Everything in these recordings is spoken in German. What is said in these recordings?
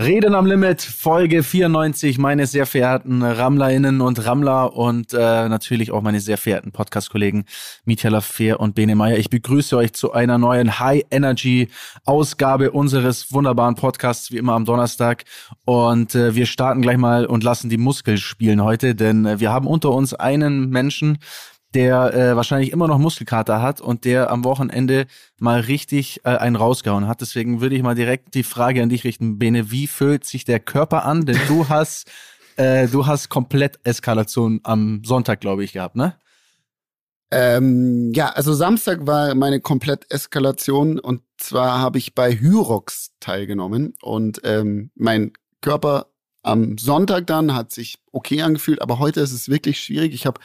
Reden am Limit, Folge 94, meine sehr verehrten RammlerInnen und Rammler und äh, natürlich auch meine sehr verehrten Podcast-Kollegen Mietja Fehr und Bene Meyer. Ich begrüße euch zu einer neuen High-Energy-Ausgabe unseres wunderbaren Podcasts, wie immer am Donnerstag. Und äh, wir starten gleich mal und lassen die Muskel spielen heute, denn äh, wir haben unter uns einen Menschen, der äh, wahrscheinlich immer noch Muskelkater hat und der am Wochenende mal richtig äh, einen rausgehauen hat. Deswegen würde ich mal direkt die Frage an dich richten, Bene, wie fühlt sich der Körper an? Denn du hast, äh, du hast komplett Eskalation am Sonntag, glaube ich, gehabt, ne? Ähm, ja, also Samstag war meine Komplett-Eskalation und zwar habe ich bei Hyrox teilgenommen und ähm, mein Körper am Sonntag dann hat sich okay angefühlt, aber heute ist es wirklich schwierig. Ich habe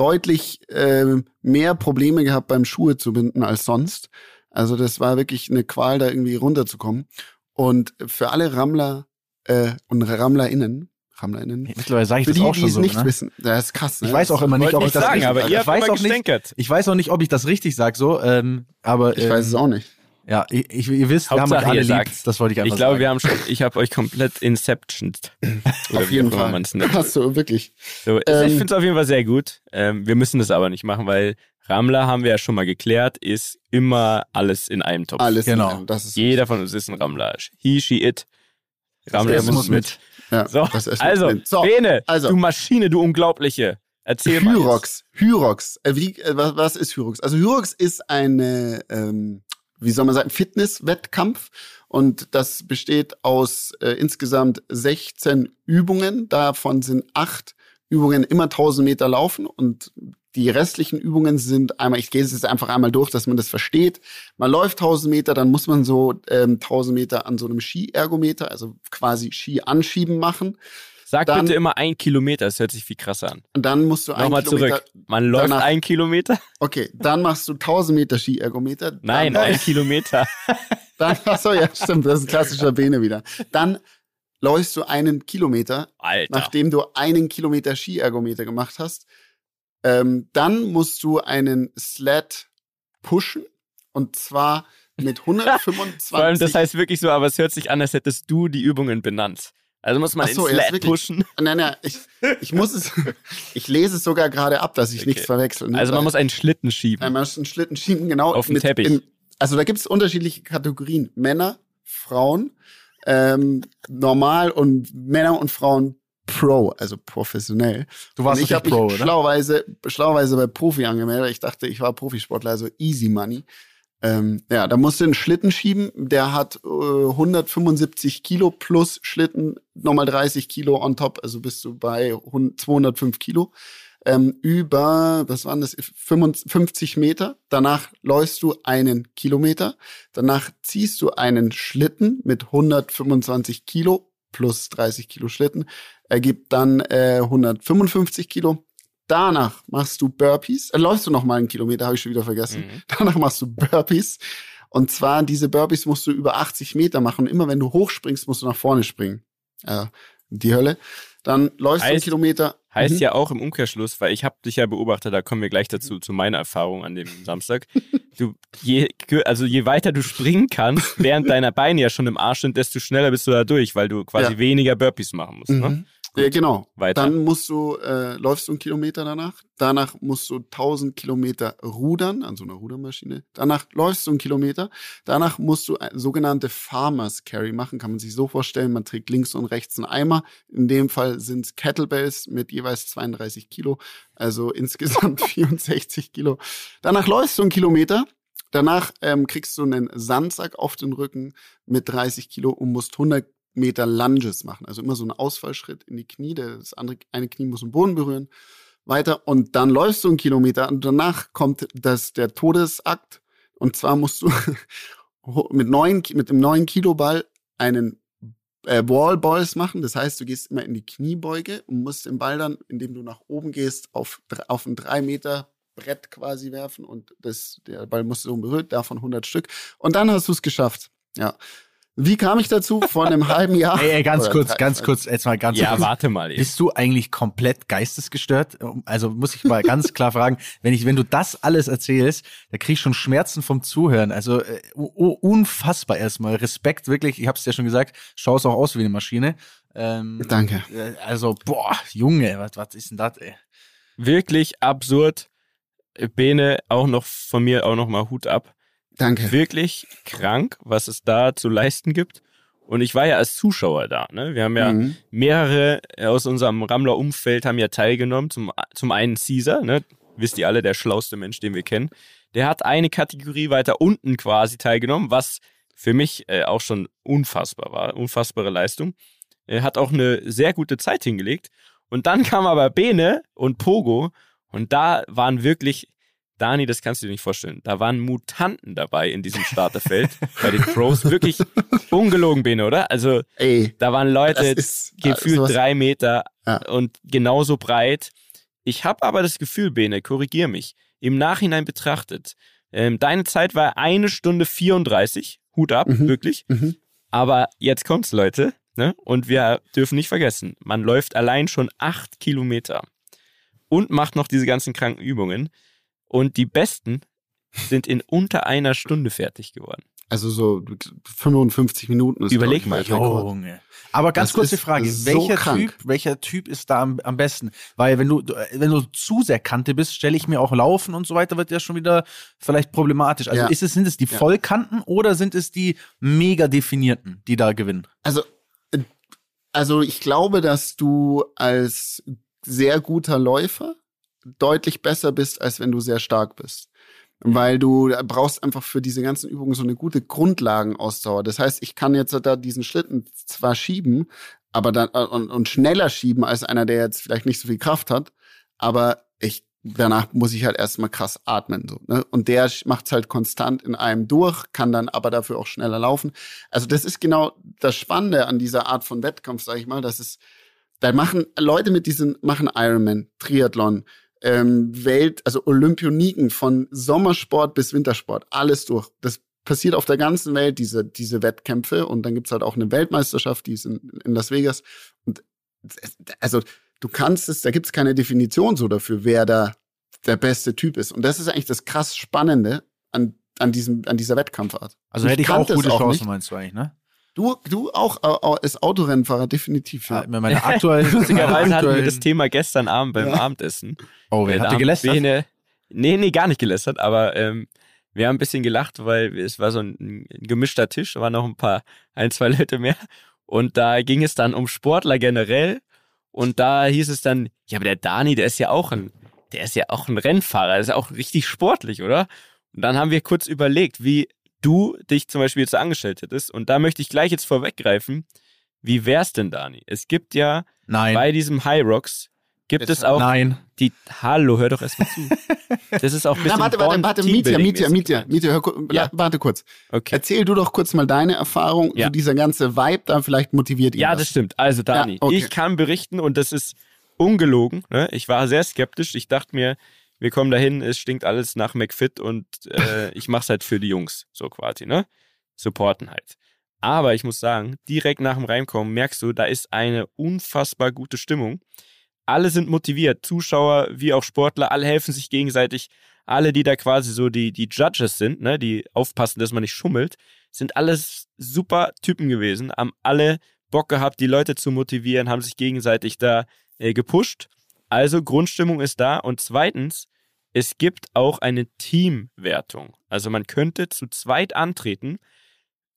deutlich äh, mehr Probleme gehabt beim Schuhe zu binden als sonst. Also das war wirklich eine Qual, da irgendwie runterzukommen. Und für alle Rammler äh, und RammlerInnen, RammlerInnen, Mittlerweile sage ich für das die, auch die schon es so, nicht ne? wissen, das ist krass. Ne? Ich weiß auch immer nicht, ob ich das sagen, richtig, aber ihr ich weiß auch nicht, ich weiß auch nicht, ob ich das richtig sage so, ähm, aber Ich ähm, weiß es auch nicht. Ja, ich, ich, ihr wisst, wir haben euch Hauptsache, alle lieb. sagt's. Das wollte ich einfach Ich glaube, sagen. wir haben schon, ich habe euch komplett inceptioned. Oder Auf jeden Fall. Hast du wirklich. So, Ähm, ich finde es auf jeden Fall sehr gut. Ähm, wir müssen das aber nicht machen, weil Ramler, haben wir ja schon mal geklärt, ist immer alles in einem Topf. Alles. in Genau. einem. Das ist Jeder von uns ist ein Rammler. He, she, it. Rammler Essen muss muss mit. Ja, So, also, mit. so, Bene, also. du Maschine, du Unglaubliche. Erzähl mal. jetzt. Hyrox. Hyrox. Äh, wie, äh, was, was ist Hyrox? Also Hyrox ist eine, ähm, wie soll man sagen, Fitness-Wettkampf. Und das besteht aus äh, insgesamt 16 Übungen. Davon sind acht Übungen immer 1000 Meter laufen und die restlichen Übungen sind einmal, ich gehe es jetzt einfach einmal durch, dass man das versteht. Man läuft 1000 Meter, dann muss man so ähm, 1000 Meter an so einem Ski-Ergometer, also quasi Ski anschieben machen. Sag Dann- bitte immer ein Kilometer, das hört sich viel krasser an. Und dann musst du ein Nochmal Kilometer, zurück. Man läuft danach- ein Kilometer? Okay, dann machst du 1000 Meter Ski-Ergometer. Nein, dann, ein Kilometer. Dann, achso, ja, stimmt, das ist ein klassischer Bene wieder. Dann läufst du einen Kilometer, Alter. nachdem du einen Kilometer Ski-Ergometer gemacht hast. Ähm, dann musst du einen Sled pushen und zwar mit 125. Vor allem, das heißt wirklich so, aber es hört sich an, als hättest du die Übungen benannt. Also muss man so, Sled wirklich- pushen. Nein, nein, ich, ich muss es, ich lese es sogar gerade ab, dass ich Okay. nichts verwechsel. ne? Also man muss einen Schlitten schieben. Nein, man muss einen Schlitten schieben, genau. Auf den Teppich. also da gibt es unterschiedliche Kategorien. Männer, Frauen, ähm, normal und Männer und Frauen Pro, also professionell. Du warst und ich nicht habe Pro, mich oder? schlauerweise, schlauerweise bei Profi angemeldet. Ich dachte, ich war Profisportler, also easy money. Ähm, ja, da musst du einen Schlitten schieben. Der hat äh, 175 Kilo plus Schlitten, nochmal 30 Kilo on top, also bist du bei 100 205 Kilo. Ähm, über, was waren das, 55 Meter. Danach läufst du einen Kilometer. Danach ziehst du einen Schlitten mit 125 Kilo plus 30 Kilo Schlitten. Ergibt dann äh, 155 Kilo. Danach machst du Burpees. Äh, läufst du noch mal einen Kilometer, habe ich schon wieder vergessen. Mhm. Danach machst du Burpees. Und zwar diese Burpees musst du über 80 Meter machen. Und immer wenn du hochspringst, musst du nach vorne springen. Ja, die Hölle. Dann läufst du einen Heißt- Kilometer. Heißt Mhm. ja auch im Umkehrschluss, weil ich habe dich ja beobachtet, da kommen wir gleich dazu, zu meiner Erfahrung an dem Samstag. Du, je, also je weiter du springen kannst, während deine Beine ja schon im Arsch sind, desto schneller bist du da durch, weil du quasi Ja. weniger Burpees machen musst. Ne? Mhm. Ja, genau. Weiter. Dann musst du, äh, läufst du einen Kilometer danach. Danach musst du 1000 Kilometer rudern an so einer Rudermaschine. Danach läufst du einen Kilometer. Danach musst du eine sogenannte Farmers Carry machen. Kann man sich so vorstellen. Man trägt links und rechts einen Eimer. In dem Fall sind es Kettlebells mit jeweils 32 Kilo. Also insgesamt 64 Kilo. Danach läufst du einen Kilometer. Danach ähm, kriegst du einen Sandsack auf den Rücken mit 30 Kilo und musst 100 Meter Lunges machen. Also immer so ein Ausfallschritt in die Knie. Das andere, eine Knie muss den Boden berühren. Weiter. Und dann läufst du einen Kilometer und danach kommt das, der Todesakt. Und zwar musst du mit, neun, mit dem neuen Kiloball einen äh, Wallballs machen. Das heißt, du gehst immer in die Kniebeuge und musst den Ball dann, indem du nach oben gehst, auf, auf ein drei Meter Brett quasi werfen und das, der Ball musst du so berührt, davon 100 Stück. Und dann hast du es geschafft. Ja. Wie kam ich dazu? Vor einem halben Jahr? Ey, ey ganz Oder kurz, ganz kurz, jetzt mal ganz Ja, kurz. warte mal. Jetzt. Bist du eigentlich komplett geistesgestört? Also muss ich mal ganz klar fragen, wenn ich, wenn du das alles erzählst, da krieg ich schon Schmerzen vom Zuhören. Also äh, unfassbar erstmal. Respekt, wirklich. Ich hab's ja schon gesagt, schaust auch aus wie eine Maschine. Ähm, Danke. äh, also, boah, Junge, was, was ist denn das, ey? Wirklich absurd. Bene, auch noch von mir auch noch mal Hut ab. Danke. Wirklich krank, was es da zu leisten gibt. Und ich war ja als Zuschauer da. Ne? Wir haben ja Mhm. mehrere aus unserem Rammler-Umfeld haben ja teilgenommen. Zum, zum einen Caesar, ne? wisst ihr alle, der schlauste Mensch, den wir kennen. Der hat eine Kategorie weiter unten quasi teilgenommen, was für mich äh, auch schon unfassbar war. Unfassbare Leistung. Er hat auch eine sehr gute Zeit hingelegt. Und dann kam aber Bene und Pogo und da waren wirklich, Dani, das kannst du dir nicht vorstellen, da waren Mutanten dabei in diesem Starterfeld bei den Pros. Wirklich ungelogen, Bene, oder? Also Ey, da waren Leute ist gefühlt sowas- drei Meter Ja. und genauso breit. Ich habe aber das Gefühl, Bene, korrigier mich, im Nachhinein betrachtet, ähm, deine Zeit war eine Stunde 34, Hut ab, Mhm. wirklich. Mhm. Aber jetzt kommt's, Leute, ne? Und wir dürfen nicht vergessen, man läuft allein schon acht Kilometer und macht noch diese ganzen kranken Übungen. Und die Besten sind in unter einer Stunde fertig geworden. Also so 55 Minuten ist Überleg mal. Junge. Aber ganz Das kurze Frage, so welcher. Typ, welcher Typ ist da am, am besten? Weil wenn du, du- wenn du zu sehr Kante bist, stelle ich mir auch Laufen und so weiter, wird ja schon wieder vielleicht problematisch. Also Ja. ist es, sind es die Ja. Vollkanten oder sind es die mega definierten, die da gewinnen? Also, äh, also ich glaube, dass du als sehr guter Läufer deutlich besser bist, als wenn du sehr stark bist. Weil du brauchst einfach für diese ganzen Übungen so eine gute Grundlagenausdauer. Das heißt, ich kann jetzt da diesen Schlitten zwar schieben, aber dann äh, und, und schneller schieben als einer, der jetzt vielleicht nicht so viel Kraft hat, aber ich danach muss ich halt erstmal krass atmen so, ne? Und der macht's halt konstant in einem durch, kann dann aber dafür auch schneller laufen. Also das ist genau das Spannende an dieser Art von Wettkampf, sage ich mal, dass es da machen Leute mit diesen machen Ironman, Triathlon, ähm, Welt, also Olympioniken von Sommersport bis Wintersport, alles durch. Das passiert auf der ganzen Welt, diese, diese Wettkämpfe. Und dann gibt's halt auch eine Weltmeisterschaft, die ist in, in Las Vegas. Und also du kannst es, da gibt's keine Definition so dafür, wer da der beste Typ ist. Und das ist eigentlich das krass Spannende an, an, diesem, an dieser Wettkampfart. Also Ich hätte ich auch gute auch Chancen, nicht. meinst du eigentlich, ne? Du, du auch äh, als Autorennfahrer, definitiv. Ja. Ja. Meine aktuellen, Lustigerweise hatten wir das Thema gestern Abend beim Ja. Abendessen. Oh, Äh, wer hat gelästert? Bene, nee, nee, gar nicht gelästert, aber ähm, wir haben ein bisschen gelacht, weil es war so ein, ein gemischter Tisch, da waren noch ein paar, ein, zwei Leute mehr. Und da ging es dann um Sportler generell. Und da hieß es dann, ja, aber der Dani, der ist ja auch ein, der ist ja auch ein Rennfahrer, der ist ja auch richtig sportlich, oder? Und dann haben wir kurz überlegt, wie du dich zum Beispiel jetzt so angestellt hättest. Und da möchte ich gleich jetzt vorweggreifen. Wie wär's denn, Dani? Es gibt ja Nein. bei diesem High Rocks gibt Jetzt es auch Nein. die, hallo, hör doch erstmal zu. Das ist auch ein bisschen Na, warte, warte, warte, Mietja, Mietja, Mietja. Mietja, hör, Ja. warte kurz. Okay. Erzähl du doch kurz mal deine Erfahrung, Ja. so dieser ganze Vibe da, vielleicht motiviert ihn Ja, das. das stimmt. Also, Dani, Ja, okay. ich kann berichten und das ist ungelogen. Ne? Ich war sehr skeptisch. Ich dachte mir, wir kommen dahin, es stinkt alles nach McFit und äh, ich mach's halt für die Jungs, so quasi, ne? Supporten halt. Aber ich muss sagen, direkt nach dem Reinkommen merkst du, da ist eine unfassbar gute Stimmung. Alle sind motiviert, Zuschauer wie auch Sportler, alle helfen sich gegenseitig. Alle, die da quasi so die, die Judges sind, ne, die aufpassen, dass man nicht schummelt, sind alles super Typen gewesen, haben alle Bock gehabt, die Leute zu motivieren, haben sich gegenseitig da äh, gepusht. Also Grundstimmung ist da. Und zweitens, es gibt auch eine Teamwertung. Also man könnte zu zweit antreten.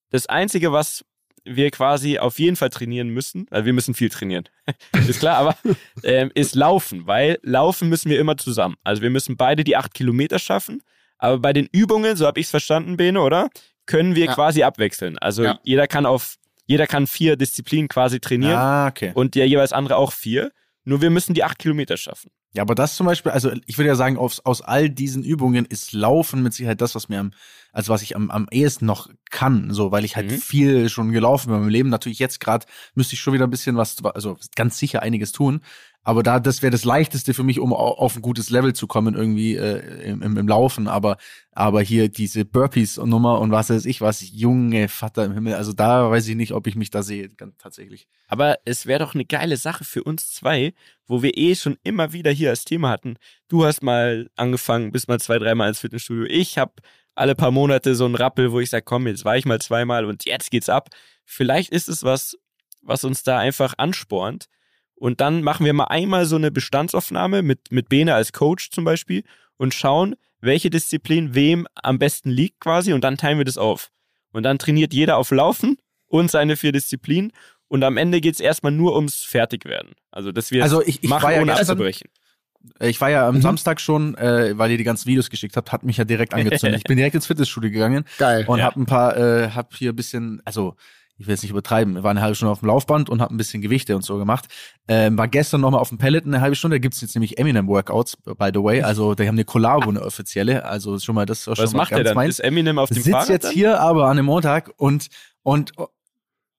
Das Einzige, was wir quasi auf jeden Fall trainieren müssen, also wir müssen viel trainieren, ist klar, aber ähm, ist Laufen, weil Laufen müssen wir immer zusammen. Also wir müssen beide die acht Kilometer schaffen, aber bei den Übungen, so habe ich es verstanden, Bene, oder? Können wir Ja. quasi abwechseln. Also Ja. jeder kann auf, jeder kann vier Disziplinen quasi trainieren Ah, okay. und der jeweils andere auch vier. Nur wir müssen die acht Kilometer schaffen. Ja, aber das zum Beispiel, also ich würde ja sagen, aus, aus all diesen Übungen ist Laufen mit Sicherheit das, was mir am, also was ich am, am ehesten noch kann, so, weil ich halt Mhm. viel schon gelaufen bin in meinem Leben. Natürlich jetzt gerade müsste ich schon wieder ein bisschen was, also ganz sicher einiges tun. Aber da, das wäre das Leichteste für mich, um auf ein gutes Level zu kommen, irgendwie äh, im, im, Laufen. Aber, aber hier diese Burpees-Nummer und was weiß ich was, junge Vater im Himmel. Also da weiß ich nicht, ob ich mich da sehe, ganz, tatsächlich. Aber es wäre doch eine geile Sache für uns zwei, wo wir eh schon immer wieder hier als Thema hatten. Du hast mal angefangen, bist mal zwei, dreimal ins Fitnessstudio. Ich habe alle paar Monate so einen Rappel, wo ich sage, komm, jetzt war ich mal zweimal und jetzt geht's ab. Vielleicht ist es was, was uns da einfach anspornt und dann machen wir mal einmal so eine Bestandsaufnahme mit, mit Bene als Coach zum Beispiel und schauen, welche Disziplin wem am besten liegt quasi und dann teilen wir das auf. Und dann trainiert jeder auf Laufen und seine vier Disziplinen und am Ende geht es erstmal nur ums Fertigwerden. Also, dass wir also ich, ich machen, ja ohne gestern, abzubrechen. Ich war ja am mhm. Samstag schon, äh, weil ihr die ganzen Videos geschickt habt, hat mich ja direkt angezündet. ich bin direkt ins Fitnessstudio gegangen. Geil. Und ja. hab ein paar, äh, hab hier ein bisschen, also ich will jetzt nicht übertreiben, waren eine halbe Stunde auf dem Laufband und haben ein bisschen Gewichte und so gemacht. Ähm, war gestern nochmal auf dem Pellet eine halbe Stunde, da gibt's jetzt nämlich Eminem-Workouts, by the way. Also die haben eine Collabo, eine offizielle. Also schon mal das Was schon macht der dann? Meins. Ist Eminem auf dem Sitz Fahrrad jetzt dann? hier aber an einem Montag und und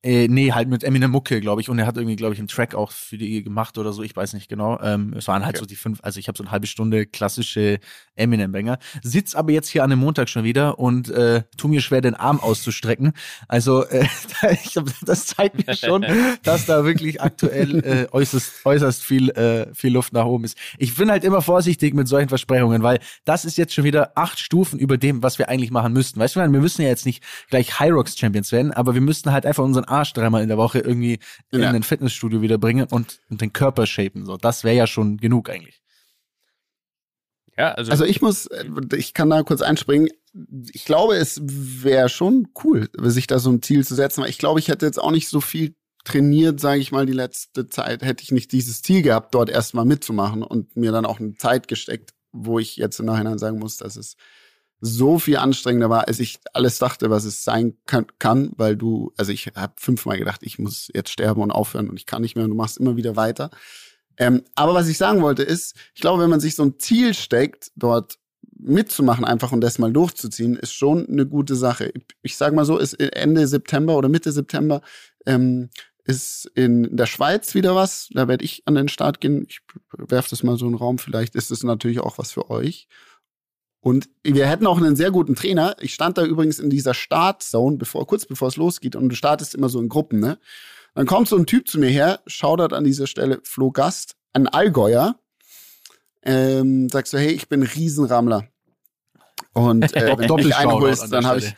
äh, nee, halt mit Eminem Mucke, glaube ich. Und er hat irgendwie, glaube ich, einen Track auch für die gemacht oder so. Ich weiß nicht genau. Ähm, es waren halt okay. so die fünf, also ich habe so eine halbe Stunde klassische Eminem-Banger. Sitz aber jetzt hier an dem Montag schon wieder und äh, tu mir schwer, den Arm auszustrecken. Also äh, ich glaub, das zeigt mir schon, dass da wirklich aktuell äh, äußerst, äußerst viel, äh, viel Luft nach oben ist. Ich bin halt immer vorsichtig mit solchen Versprechungen, weil das ist jetzt schon wieder acht Stufen über dem, was wir eigentlich machen müssten. Weißt du, wir müssen ja jetzt nicht gleich High Rocks Champions werden, aber wir müssten halt einfach unseren Arsch dreimal in der Woche irgendwie in ja. ein Fitnessstudio wieder bringen und, und den Körper shapen. So, das wäre ja schon genug eigentlich. Ja, also, also ich muss, ich kann da kurz einspringen. Ich glaube, es wäre schon cool, sich da so ein Ziel zu setzen. ich glaube, ich hätte jetzt auch nicht so viel trainiert, sage ich mal, die letzte Zeit, hätte ich nicht dieses Ziel gehabt, dort erstmal mitzumachen und mir dann auch eine Zeit gesteckt, wo ich jetzt im Nachhinein sagen muss, dass es so viel anstrengender war, als ich alles dachte, was es sein kann, weil du, also ich habe fünfmal gedacht, ich muss jetzt sterben und aufhören und ich kann nicht mehr und du machst immer wieder weiter. Ähm, aber was ich sagen wollte ist, ich glaube, wenn man sich so ein Ziel steckt, dort mitzumachen einfach und das mal durchzuziehen, ist schon eine gute Sache. Ich sage mal so, ist Ende September oder Mitte September ähm, ist in der Schweiz wieder was. Da werde ich an den Start gehen. Ich werfe das mal so in den Raum. Vielleicht ist es natürlich auch was für euch. Und wir hätten auch einen sehr guten Trainer. Ich stand da übrigens in dieser Startzone, bevor, kurz bevor es losgeht. Und du startest immer so in Gruppen, ne? Dann kommt so ein Typ zu mir her, schaudert an dieser Stelle Flo Gast, ein Allgäuer. Ähm, sagst du, hey, ich bin Riesenrammler. Und äh, wenn du mich einholst, dann habe ich.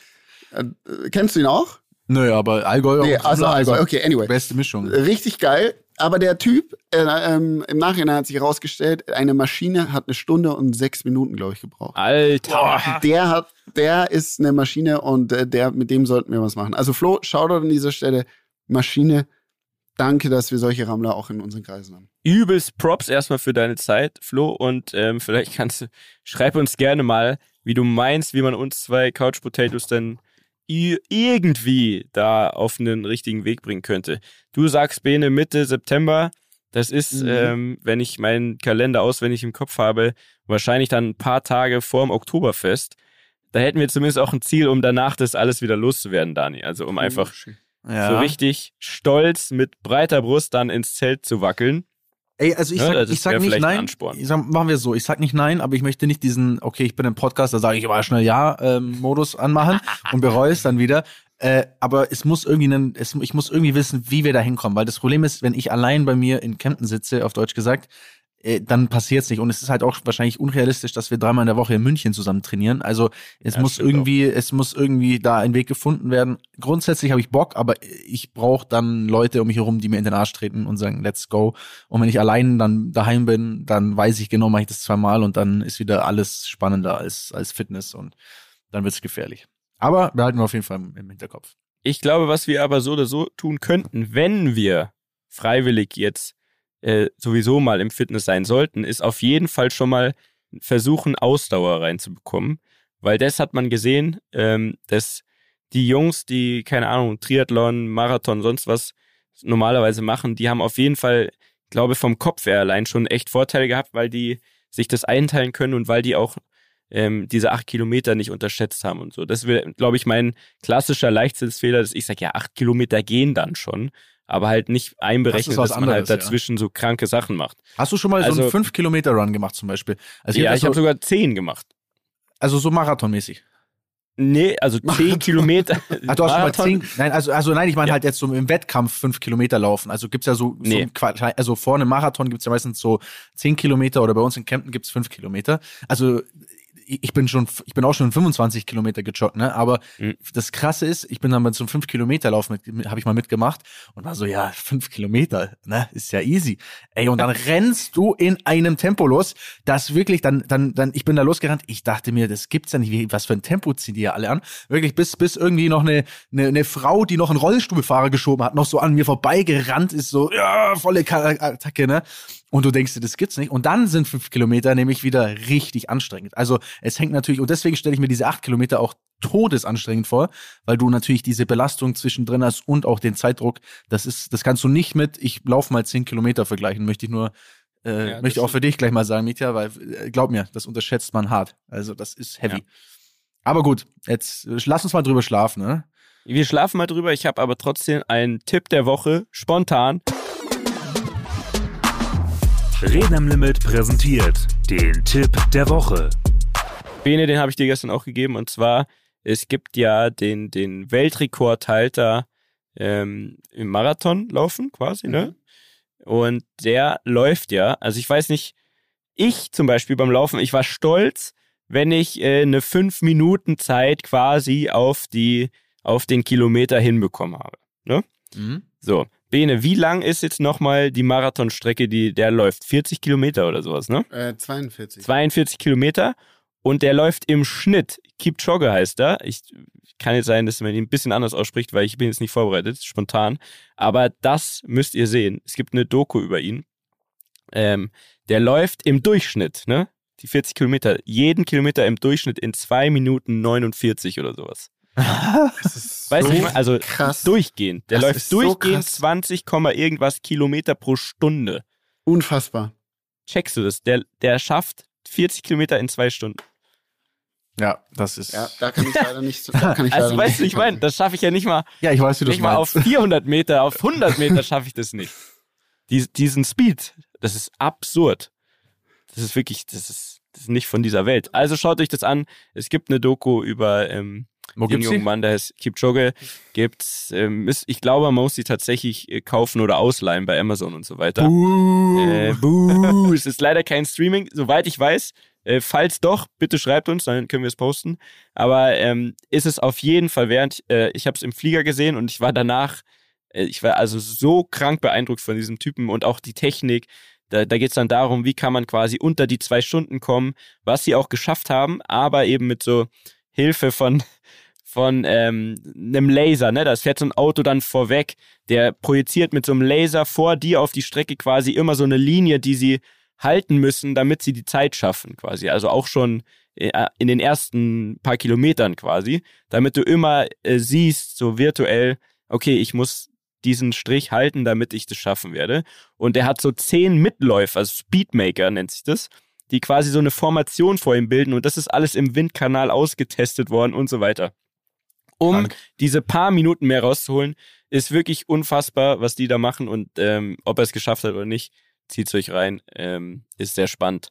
Äh, kennst du ihn auch? Nö, aber Allgäuer. Nee, also Allgäuer, okay, anyway. Beste Mischung. Richtig geil. Aber der Typ, äh, ähm, im Nachhinein hat sich herausgestellt, eine Maschine hat eine Stunde und sechs Minuten, glaube ich, gebraucht. Alter. Der hat, der ist eine Maschine und äh, der, mit dem sollten wir was machen. Also Flo, Shoutout an dieser Stelle, Maschine. Danke, dass wir solche Rammler auch in unseren Kreisen haben. Übelst Props erstmal für deine Zeit, Flo. Und ähm, vielleicht kannst du, schreib uns gerne mal, wie du meinst, wie man uns zwei Couch Potatoes denn irgendwie da auf einen richtigen Weg bringen könnte. Du sagst, Bene, Mitte September. Das ist, mhm. ähm, wenn ich meinen Kalender auswendig im Kopf habe, wahrscheinlich dann ein paar Tage vorm Oktoberfest. Da hätten wir zumindest auch ein Ziel, um danach das alles wieder loszuwerden, Dani. Also um einfach ja. so richtig stolz mit breiter Brust dann ins Zelt zu wackeln. Ey, also ich sag, ich sag nicht nein. Ich sag, machen wir so. Ich sag nicht nein, aber ich möchte nicht diesen, okay, ich bin im Podcast, da sage ich immer schnell ja, ähm, Modus anmachen und bereue es dann wieder. Äh, aber es muss irgendwie einen, es, ich muss irgendwie wissen, wie wir da hinkommen, weil das Problem ist, wenn ich allein bei mir in Kempten sitze, auf Deutsch gesagt, äh, dann passiert's nicht. Und es ist halt auch wahrscheinlich unrealistisch, dass wir dreimal in der Woche in München zusammen trainieren. Also es ja, muss irgendwie, auch. es muss irgendwie da ein Weg gefunden werden. Grundsätzlich habe ich Bock, aber ich brauche dann Leute um mich herum, die mir in den Arsch treten und sagen, let's go. Und wenn ich allein dann daheim bin, dann weiß ich genau, mache ich das zweimal und dann ist wieder alles spannender als, als Fitness und dann wird's gefährlich. Aber behalten wir auf jeden Fall im Hinterkopf. Ich glaube, was wir aber so oder so tun könnten, wenn wir freiwillig jetzt äh, sowieso mal im Fitness sein sollten, ist auf jeden Fall schon mal versuchen, Ausdauer reinzubekommen. Weil das hat man gesehen, ähm, dass die Jungs, die, keine Ahnung, Triathlon, Marathon, sonst was normalerweise machen, die haben auf jeden Fall, glaube vom Kopf her allein schon echt Vorteile gehabt, weil die sich das einteilen können und weil die auch ähm, diese acht Kilometer nicht unterschätzt haben und so. Das wäre, glaube ich, mein klassischer Leichtsinnsfehler, dass ich sage, ja, acht Kilometer gehen dann schon. Aber halt nicht einberechnet, was dass man halt anderes, ja. dazwischen so kranke Sachen macht. Hast du schon mal so Also- einen 5-Kilometer-Run gemacht zum Beispiel? Also ja, ich habe so, sogar 10 gemacht. also so marathonmäßig. Nee, also 10 Marathon. Kilometer. Ach, du hast schon mal Marathon. 10, nein, also, also nein, ich meine Ja. halt jetzt so im Wettkampf 5 Kilometer laufen. Also gibt's ja so, so Nee. Qua- also vor einem Marathon gibt's ja meistens so 10 Kilometer oder bei uns in Kempten gibt's 5 Kilometer. Also ich bin schon, ich bin auch schon 25 Kilometer gejoggt, ne? Aber Mhm. das Krasse ist, ich bin dann so einem 5 Kilometer Lauf mit, habe ich mal mitgemacht und war so, ja, 5 Kilometer, ne? Ist ja easy. Ey, und dann rennst du in einem Tempo los, das wirklich, dann, dann, dann, ich bin da losgerannt. Ich dachte mir, das gibt's ja nicht. Wie, was für ein Tempo ziehen die ja alle an? Wirklich, bis, bis irgendwie noch eine, eine, eine Frau, die noch einen Rollstuhlfahrer geschoben hat, noch so an mir vorbeigerannt ist, so, ja, volle Ka- Attacke, ne? Und du denkst dir, das gibt's nicht. Und dann sind fünf Kilometer nämlich wieder richtig anstrengend. Also es hängt natürlich, und deswegen stelle ich mir diese acht Kilometer auch todesanstrengend vor, weil du natürlich diese Belastung zwischendrin hast und auch den Zeitdruck. Das ist, das kannst du nicht mit, ich laufe mal zehn Kilometer vergleichen, möchte ich nur, äh, Ja, möchte auch für dich gleich mal sagen, Mietja, weil äh, glaub mir, das unterschätzt man hart. Also das ist heavy. Ja. Aber gut, jetzt äh, lass uns mal drüber schlafen, ne? Wir schlafen mal drüber. Ich habe aber trotzdem einen Tipp der Woche, spontan. Reden am Limit präsentiert den Tipp der Woche. Bene, den habe ich dir gestern auch gegeben. Und zwar, es gibt ja den, den Weltrekordhalter ähm, im Marathonlaufen quasi, ne? Und der läuft ja. Also ich weiß nicht, ich zum Beispiel beim Laufen, ich war stolz, wenn ich äh, eine 5 Minuten Zeit quasi auf die auf den Kilometer hinbekommen habe. Ne? Mhm. So, Bene, wie lang ist jetzt nochmal die Marathonstrecke, die der läuft? 40 Kilometer oder sowas, ne? Äh, 42. 42 Kilometer und der läuft im Schnitt, Kipchoge heißt er. Ich kann jetzt sein, dass man ihn ein bisschen anders ausspricht, weil ich bin jetzt nicht vorbereitet, spontan. Aber das müsst ihr sehen. Es gibt eine Doku über ihn. Ähm, der läuft im Durchschnitt, ne? Die 40 Kilometer, jeden Kilometer im Durchschnitt in 2 Minuten 49 oder sowas. Das ist Weißt du, so mein, also krass. durchgehend. Der Das läuft so durchgehend krass. 20, Komma irgendwas Kilometer pro Stunde. Unfassbar. Checkst du das? Der, der schafft 40 Kilometer in zwei Stunden. Ja, das ist. Ja, da kann ich leider nicht. Da kann ich Also leider weißt du, nicht ich meine, das schaffe ich ja nicht mal, Ja, ich weiß, wie du nicht mal auf meinst. 400 Meter, auf 100 Meter schaffe ich das nicht. Dies, diesen Speed, das ist absurd. Das ist wirklich, das ist, das ist nicht von dieser Welt. Also schaut euch das an. Es gibt eine Doku über ähm, Wo den jungen die? Mann, der heißt Kipchoge. Gibt's, ähm, ist, ich glaube, man muss sie tatsächlich äh, kaufen oder ausleihen bei Amazon und so weiter. Äh, buh, es ist leider kein Streaming, soweit ich weiß. Äh, falls doch, bitte schreibt uns, dann können wir es posten. Aber ähm, ist es auf jeden Fall wert. Äh, ich habe es im Flieger gesehen und ich war danach, äh, ich war also so krank beeindruckt von diesem Typen und auch die Technik. Da, da geht es dann darum, wie kann man quasi unter die zwei Stunden kommen, was sie auch geschafft haben, aber eben mit so Hilfe von von ähm, einem Laser, ne? Das fährt so ein Auto dann vorweg, der projiziert mit so einem Laser vor dir auf die Strecke quasi immer so eine Linie, die sie halten müssen, damit sie die Zeit schaffen, quasi. Also auch schon äh, in den ersten paar Kilometern quasi, damit du immer äh, siehst, so virtuell, okay, ich muss diesen Strich halten, damit ich das schaffen werde. Und er hat so zehn Mitläufer, also Speedmaker nennt sich das, die quasi so eine Formation vor ihm bilden und das ist alles im Windkanal ausgetestet worden und so weiter. Um Krank. diese paar Minuten mehr rauszuholen, ist wirklich unfassbar, was die da machen und ähm, ob er es geschafft hat oder nicht, zieht's euch rein, ähm, ist sehr spannend.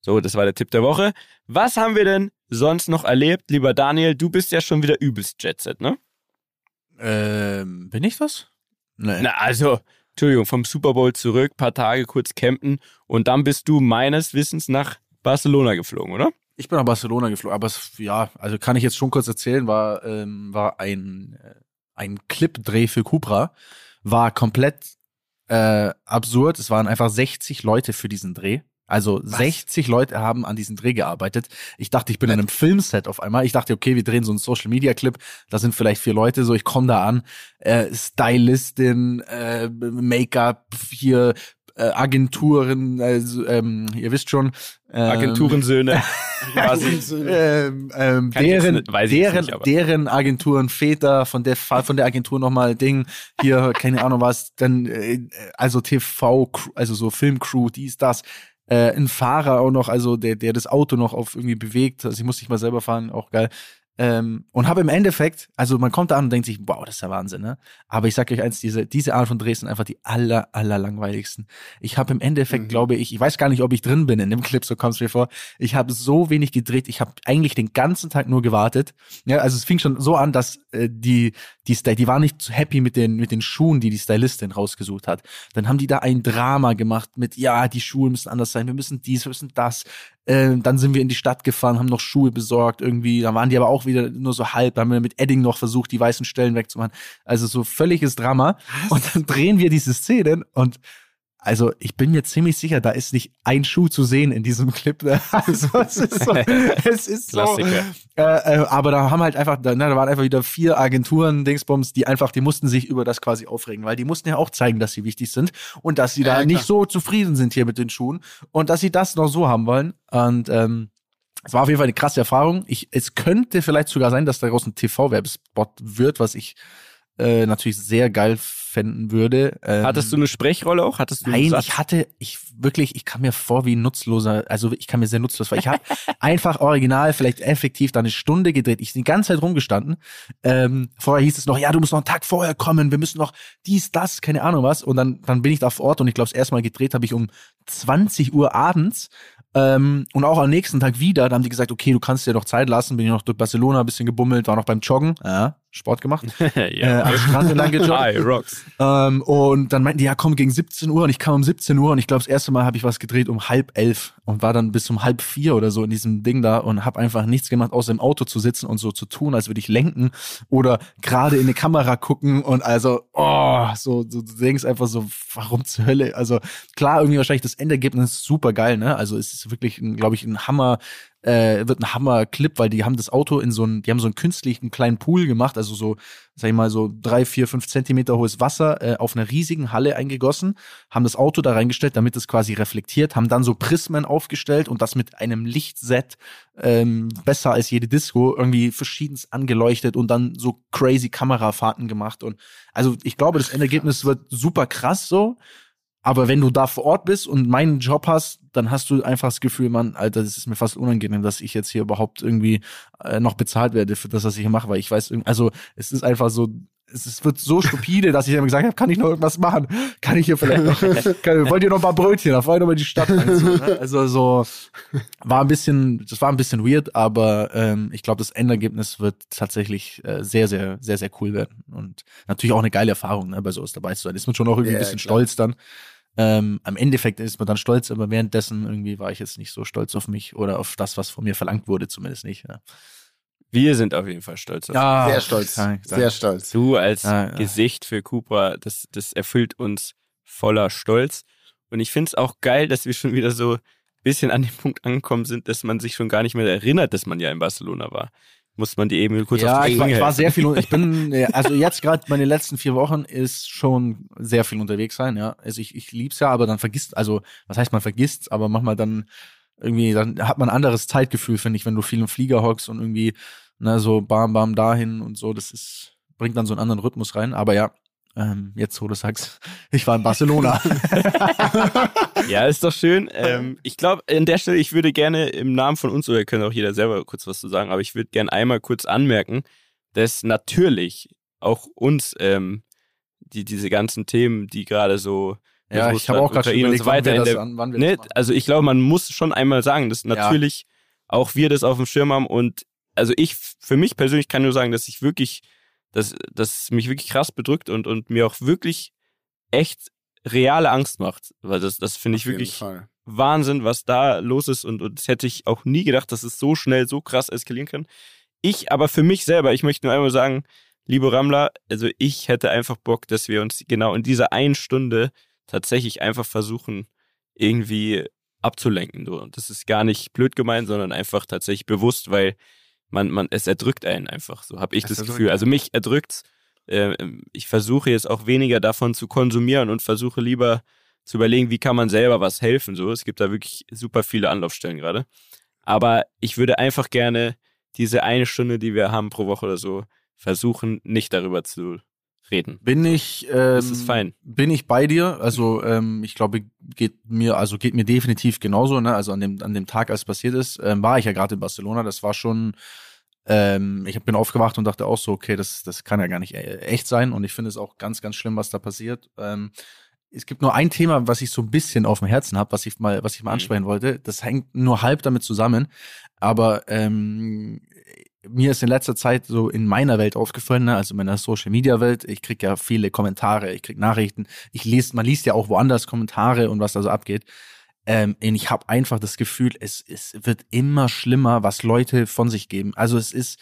So, das war der Tipp der Woche. Was haben wir denn sonst noch erlebt, lieber Daniel? Du bist ja schon wieder übelst Jetset, ne? Ähm, bin ich das? Nee. Na, also, Entschuldigung, vom Super Bowl zurück, paar Tage kurz campen und dann bist du meines Wissens nach Barcelona geflogen, oder? Ich bin nach Barcelona geflogen, aber es, ja, also kann ich jetzt schon kurz erzählen, war, ähm, war ein, äh, ein Clipdreh für Cupra, war komplett äh, absurd. Es waren einfach 60 Leute für diesen Dreh. Also 60 Leute haben an diesem Dreh gearbeitet. Ich dachte, ich bin in einem Filmset auf einmal. Ich dachte, okay, wir drehen so einen Social Media Clip. Da sind vielleicht vier Leute. So, ich komme da an. Äh, Stylistin, äh, Make-up, hier äh, Agenturen, also, ähm, ihr wisst schon. Ähm, Agenturensöhne. quasi. ähm, ähm, deren, nicht- deren, nicht, deren Agenturen, Väter von der von der Agentur nochmal Ding, hier, keine Ahnung was, dann, äh, also TV, also so Filmcrew, dies, das, äh, ein Fahrer auch noch, also der, der das Auto noch auf irgendwie bewegt, also ich muss nicht mal selber fahren, auch geil. Ähm, und habe im Endeffekt, also man kommt da an und denkt sich, wow, das ist ja Wahnsinn, ne? Aber ich sag euch eins, diese, diese Art von Drehs sind einfach die aller, aller langweiligsten. Ich habe im Endeffekt, Mhm. glaube ich, ich weiß gar nicht, ob ich drin bin in dem Clip, so kommt es mir vor. Ich habe so wenig gedreht, ich habe eigentlich den ganzen Tag nur gewartet. Ja, also es fing schon so an, dass äh, die, die, Sty- die war nicht so happy mit den, mit den Schuhen, die die Stylistin rausgesucht hat. Dann haben die da ein Drama gemacht mit, ja, die Schuhe müssen anders sein, wir müssen dies, wir müssen das. Ähm, dann sind wir in die Stadt gefahren, haben noch Schuhe besorgt irgendwie. Da waren die aber auch wieder nur so halb. Da haben wir mit Edding noch versucht, die weißen Stellen wegzumachen. Also so völliges Drama. Und dann drehen wir diese Szenen und also ich bin mir ziemlich sicher, da ist nicht ein Schuh zu sehen in diesem Clip. ne? Also es ist so, es ist so äh, äh, aber da haben halt einfach, da, ne, da waren einfach wieder vier Agenturen, Dingsbums, die einfach, die mussten sich über das quasi aufregen, weil die mussten ja auch zeigen, dass sie wichtig sind und dass sie da Ja, nicht so zufrieden sind hier mit den Schuhen und dass sie das noch so haben wollen. Und ähm, es war auf jeden Fall eine krasse Erfahrung. Ich, es könnte vielleicht sogar sein, dass daraus ein TV-Werbespot wird, was ich äh, natürlich sehr geil fänden würde. Ähm, Hattest du eine Sprechrolle auch? Hattest du Nein, ich hatte, ich wirklich, ich kam mir vor wie ein nutzloser, also ich kam mir sehr nutzlos vor. Ich habe einfach original, vielleicht effektiv da eine Stunde gedreht. Ich bin die ganze Zeit rumgestanden. Ähm, vorher hieß es noch, ja, du musst noch einen Tag vorher kommen, wir müssen noch dies, das, keine Ahnung was. Und dann, dann bin ich da vor Ort und ich glaube, das erste Mal gedreht habe ich um 20 Uhr abends. Ähm, und auch am nächsten Tag wieder, da haben die gesagt, okay, du kannst dir noch Zeit lassen, bin ich noch durch Barcelona ein bisschen gebummelt, war noch beim Joggen, ja, Sport gemacht, äh, am Strand entlang gejoggt. Hi, Rocks. Ähm, und dann meinten die, ja komm, gegen 17 Uhr. Und ich kam um 17 Uhr und ich glaube, das erste Mal habe ich was gedreht um halb elf und war dann bis um halb vier oder so in diesem Ding da und habe einfach nichts gemacht, außer im Auto zu sitzen und so zu tun, als würde ich lenken oder gerade in eine Kamera gucken und also, oh, so, so du denkst einfach so, warum zur Hölle? Also klar, irgendwie wahrscheinlich das Endergebnis ist super geil, ne? Also es ist wirklich, glaube ich, ein Hammer, äh, wird ein Hammer-Clip, weil die haben das Auto in so einen, die haben so einen künstlichen kleinen Pool gemacht, also so, sag ich mal, so drei, vier, fünf Zentimeter hohes Wasser äh, auf einer riesigen Halle eingegossen, haben das Auto da reingestellt, damit es quasi reflektiert, haben dann so Prismen aufgestellt und das mit einem Lichtset ähm, besser als jede Disco irgendwie verschiedens angeleuchtet und dann so crazy Kamerafahrten gemacht und also ich glaube, das Endergebnis wird super krass so. Aber wenn du da vor Ort bist und meinen Job hast, dann hast du einfach das Gefühl, Mann, Alter, das ist mir fast unangenehm, dass ich jetzt hier überhaupt irgendwie äh, noch bezahlt werde für das, was ich hier mache, weil ich weiß, also es ist einfach so, es ist, wird so stupide, dass ich dann gesagt habe, kann ich noch irgendwas machen? Kann ich hier vielleicht noch, kann, wollt ihr noch ein paar Brötchen? Da wollt ihr noch mal die Stadt einziehen, ne? Also so, war ein bisschen, das war ein bisschen weird, aber ähm, ich glaube, das Endergebnis wird tatsächlich äh, sehr, sehr, sehr, sehr cool werden und natürlich auch eine geile Erfahrung, ne, bei sowas dabei zu sein. Ist man schon auch irgendwie Ja, ein bisschen klar. stolz dann. Ähm, am Endeffekt ist man dann stolz, aber währenddessen irgendwie war ich jetzt nicht so stolz auf mich oder auf das, was von mir verlangt wurde, zumindest nicht. Ja, Wir sind auf jeden Fall stolz auf ja Sehr stolz. Sehr stolz. Du als Ja, ja. Gesicht für Cooper, das, das erfüllt uns voller Stolz. Und ich finde es auch geil, dass wir schon wieder so ein bisschen an dem Punkt angekommen sind, dass man sich schon gar nicht mehr erinnert, dass man ja in Barcelona war. Muss man die eben kurz ja auf die ich, war, Sprünge ich war sehr viel, ich bin, ja, also jetzt gerade meine letzten vier Wochen ist schon sehr viel unterwegs sein, ja. Also ich, ich lieb's ja, aber dann vergisst, also was heißt man vergisst, aber manchmal dann irgendwie, dann hat man ein anderes Zeitgefühl, finde ich, wenn du viel im Flieger hockst und irgendwie, ne, so bam, bam, dahin und so, das ist, bringt dann so einen anderen Rhythmus rein. Aber ja, ähm, jetzt wo du sagst, ich war in Barcelona. Ja, ist doch schön. Ähm, ich glaube, an der Stelle, ich würde gerne im Namen von uns, oder können auch jeder selber kurz was zu sagen, aber ich würde gerne einmal kurz anmerken, dass natürlich auch uns ähm, die, diese ganzen Themen, die gerade so ja, ich habe auch gerade schon überlegt, so weiter wann wir das, an, wann wir ne, also ich glaube, man muss schon einmal sagen, dass natürlich auch wir das auf dem Schirm haben und also ich für mich persönlich kann nur sagen, dass ich wirklich, dass das mich wirklich krass bedrückt und und mir auch wirklich echt reale Angst macht, weil das das finde ich wirklich Fall. Wahnsinn, was da los ist und, und das hätte ich auch nie gedacht, dass es so schnell so krass eskalieren kann. Ich aber für mich selber, ich möchte nur einmal sagen, liebe Rammler, also ich hätte einfach Bock, dass wir uns genau in dieser einen Stunde tatsächlich einfach versuchen, irgendwie abzulenken. Und das ist gar nicht blöd gemeint, sondern einfach tatsächlich bewusst, weil man, man, es erdrückt einen einfach. So habe ich Es das erdrückt Gefühl. Also mich erdrückt's. Äh, ich versuche jetzt auch weniger davon zu konsumieren und versuche lieber zu überlegen, wie kann man selber was helfen. So, es gibt da wirklich super viele Anlaufstellen gerade. Aber ich würde einfach gerne diese eine Stunde, die wir haben pro Woche oder so, versuchen, nicht darüber zu reden. Bin ich, ähm, Das ist fein. Bin ich bei dir? Also ähm, ich glaube, geht mir, also geht mir definitiv genauso. Ne? Also an dem an dem Tag, als passiert ist, ähm, war ich ja gerade in Barcelona. Das war schon Ähm, ich bin aufgewacht und dachte auch so, okay, das, das kann ja gar nicht e-, echt sein. Und ich finde es auch ganz, ganz schlimm, was da passiert. Ähm, es gibt nur ein Thema, was ich so ein bisschen auf dem Herzen habe, was ich mal, was ich mal mhm. ansprechen wollte. Das hängt nur halb damit zusammen. Aber ähm, mir ist in letzter Zeit so in meiner Welt aufgefallen, ne, also in meiner Social Media Welt, ich krieg ja viele Kommentare, ich krieg Nachrichten, ich lese, man liest ja auch woanders Kommentare und was da so abgeht. Ähm, und ich habe einfach das Gefühl, es, es wird immer schlimmer, was Leute von sich geben. Also es ist,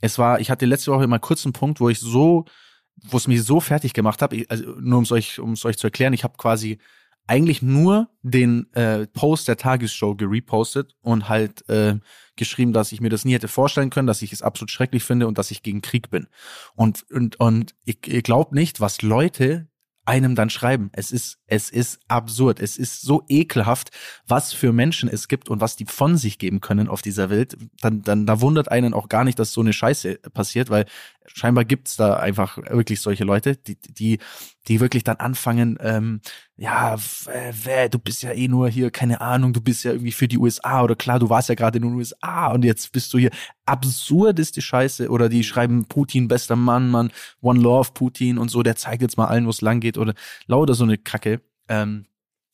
es war, ich hatte letzte Woche immer kurz einen Punkt, wo ich so, wo es mich so fertig gemacht habe, also nur um es euch, um es euch zu erklären, ich habe quasi eigentlich nur den äh, Post der Tagesshow gerepostet und halt äh, geschrieben, dass ich mir das nie hätte vorstellen können, dass ich es absolut schrecklich finde und dass ich gegen Krieg bin. Und, und, und ich, ihr glaubt nicht, was Leute einem dann schreiben. Es ist, es ist absurd. Es ist so ekelhaft, was für Menschen es gibt und was die von sich geben können auf dieser Welt. Dann, dann, da wundert einen auch gar nicht, dass so eine Scheiße passiert, weil scheinbar gibt's da einfach wirklich solche Leute, die, die, die wirklich dann anfangen, ähm, ja, äh, du bist ja eh nur hier, keine Ahnung, du bist ja irgendwie für die USA oder klar, du warst ja gerade in den USA und jetzt bist du hier. Absurd ist die Scheiße oder die schreiben Putin, bester Mann, Mann, One Love Putin und so, der zeigt jetzt mal allen, wo es lang geht oder lauter so eine Kacke. Ähm,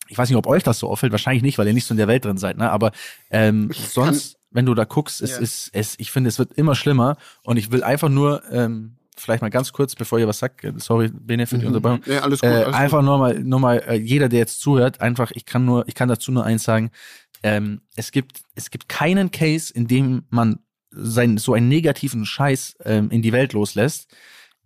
ich weiß nicht, ob euch das so auffällt, wahrscheinlich nicht, weil ihr nicht so in der Welt drin seid, ne? Aber ähm, sonst wenn du da guckst, es ja. ist, es, ich finde, es wird immer schlimmer und ich will einfach nur, ähm, vielleicht mal ganz kurz, bevor ihr was sagt, sorry, Bene für die mhm. Unterbrechung. Ja, alles gut. Äh, alles einfach gut. nur mal, nur mal, äh, jeder, der jetzt zuhört, einfach, ich kann nur, ich kann dazu nur eins sagen, ähm, es gibt, es gibt keinen Case, in dem man sein, so einen negativen Scheiß ähm, in die Welt loslässt,